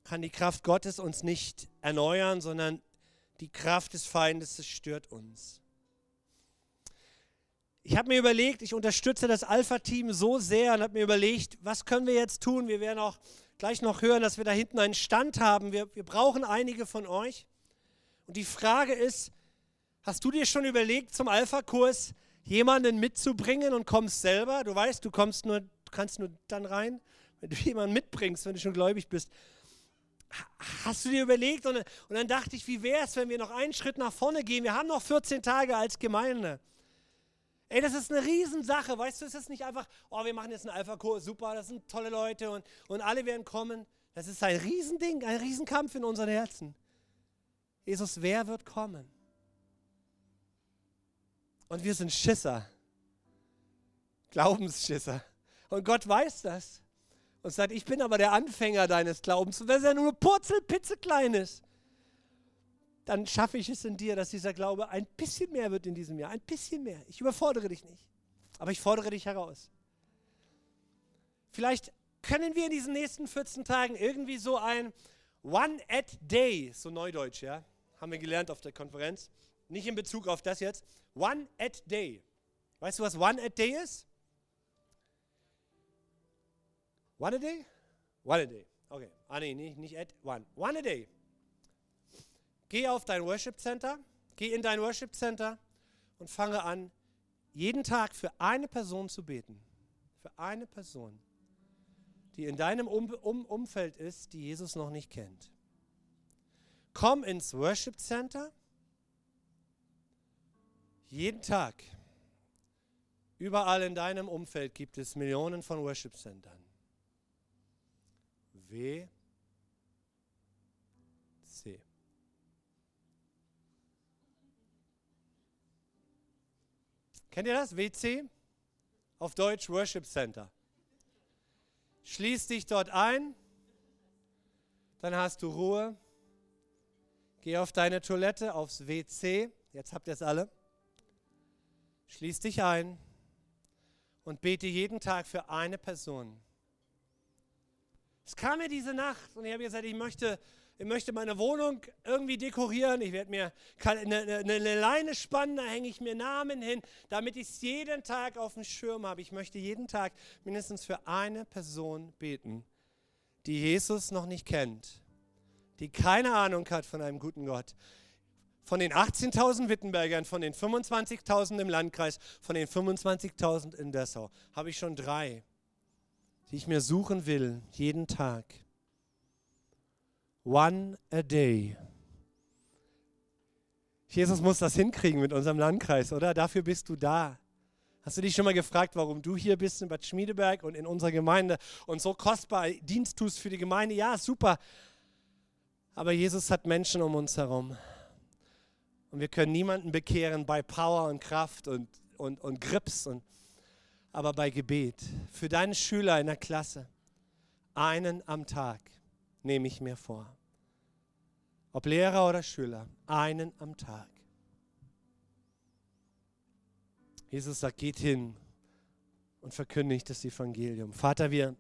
kann die Kraft Gottes uns nicht erneuern, sondern die Kraft des Feindes zerstört uns. ich habe mir überlegt, ich unterstütze das Alpha-Team so sehr und habe mir überlegt, was können wir jetzt tun? Wir werden auch gleich noch hören, dass wir da hinten einen Stand haben. Wir, wir brauchen einige von euch. Und die Frage ist, hast du dir schon überlegt, zum Alpha-Kurs jemanden mitzubringen und kommst selber? Du weißt, du kommst nur, kannst nur dann rein, wenn du *laughs* jemanden mitbringst, wenn du schon gläubig bist. Hast du dir überlegt? Und, und dann dachte ich, wie wäre es, wenn wir noch einen Schritt nach vorne gehen? Wir haben noch 14 Tage als Gemeinde. Ey, das ist eine Riesensache, weißt du, es ist nicht einfach, oh, wir machen jetzt einen Alpha-Kurs, super, das sind tolle Leute und, und alle werden kommen. Das ist ein Riesending, ein Riesenkampf in unseren Herzen. Jesus, wer wird kommen? Und wir sind Schisser, Glaubensschisser. Und Gott weiß das und sagt, ich bin aber der Anfänger deines Glaubens. Und wenn ja nur purzelpitzeklein ist, dann schaffe ich es in dir, dass dieser Glaube ein bisschen mehr wird in diesem Jahr. Ein bisschen mehr. Ich überfordere dich nicht, aber ich fordere dich heraus. Vielleicht können wir in diesen nächsten 14 Tagen irgendwie so ein One at Day, so neudeutsch, ja, haben wir gelernt auf der Konferenz, nicht in Bezug auf das jetzt, One at Day. Weißt du, was One at Day ist? One a day? One a day. Okay. Ah, nee, nicht, nicht at one. One a day. Geh auf dein Worship Center, geh in dein Worship Center und fange an, jeden Tag für eine Person zu beten. Für eine Person, die in deinem um um Umfeld ist, die Jesus noch nicht kennt. Komm ins Worship Center jeden Tag. Überall in deinem Umfeld gibt es Millionen von Worship Centern. W Kennt ihr das? WC? Auf Deutsch Worship Center. Schließ dich dort ein, dann hast du Ruhe. Geh auf deine Toilette, aufs WC. Jetzt habt ihr es alle. Schließ dich ein und bete jeden Tag für eine Person. Es kam mir diese Nacht und ich habe gesagt, ich möchte, ich möchte meine Wohnung irgendwie dekorieren. Ich werde mir eine, eine, eine, Leine spannen, da hänge ich mir Namen hin, damit ich es jeden Tag auf dem Schirm habe. Ich möchte jeden Tag mindestens für eine Person beten, die Jesus noch nicht kennt, die keine Ahnung hat von einem guten Gott. Von den 18.000 Wittenbergern, von den 25.000 im Landkreis, von den 25.000 in Dessau, habe ich schon drei die ich mir suchen will, jeden Tag. One a day. Jesus muss das hinkriegen mit unserem Landkreis, oder? Dafür bist du da. Hast du dich schon mal gefragt, warum du hier bist in Bad Schmiedeberg und in unserer Gemeinde und so kostbar Dienst tust für die Gemeinde? Ja, super. Aber Jesus hat Menschen um uns herum. Und wir können niemanden bekehren bei Power und Kraft und, und, und Grips und aber bei Gebet. Für deine Schüler in der Klasse, einen am Tag nehme ich mir vor. Ob Lehrer oder Schüler, einen am Tag. Jesus sagt, geht hin und verkündigt das Evangelium. Vater, wir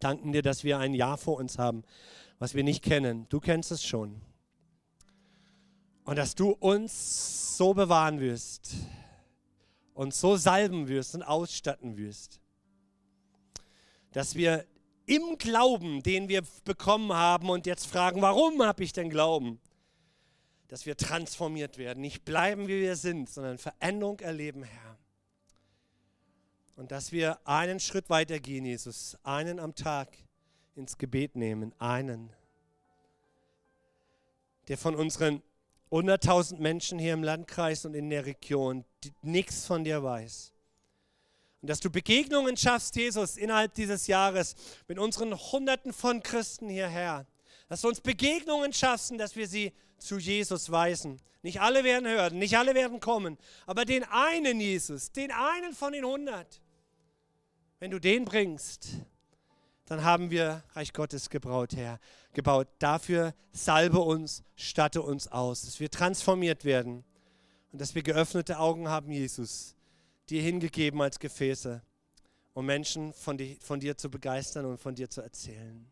danken dir, dass wir ein Jahr vor uns haben, was wir nicht kennen. Du kennst es schon. Und dass du uns so bewahren wirst, und so salben wirst und ausstatten wirst, dass wir im Glauben, den wir bekommen haben und jetzt fragen, warum habe ich denn Glauben, dass wir transformiert werden, nicht bleiben, wie wir sind, sondern Veränderung erleben, Herr. Und dass wir einen Schritt weiter gehen, Jesus, einen am Tag ins Gebet nehmen, einen, der von unseren 100.000 Menschen hier im Landkreis und in der Region, nichts von dir weiß. Und dass du Begegnungen schaffst, Jesus, innerhalb dieses Jahres mit unseren Hunderten von Christen hierher. Dass du uns Begegnungen schaffst, dass wir sie zu Jesus weisen. Nicht alle werden hören, nicht alle werden kommen, aber den einen Jesus, den einen von den 100. Wenn du den bringst, dann haben wir Reich Gottes gebraut, Herr, gebaut. Dafür salbe uns, statte uns aus, dass wir transformiert werden und dass wir geöffnete Augen haben, Jesus, dir hingegeben als Gefäße, um Menschen von, die, von dir zu begeistern und von dir zu erzählen.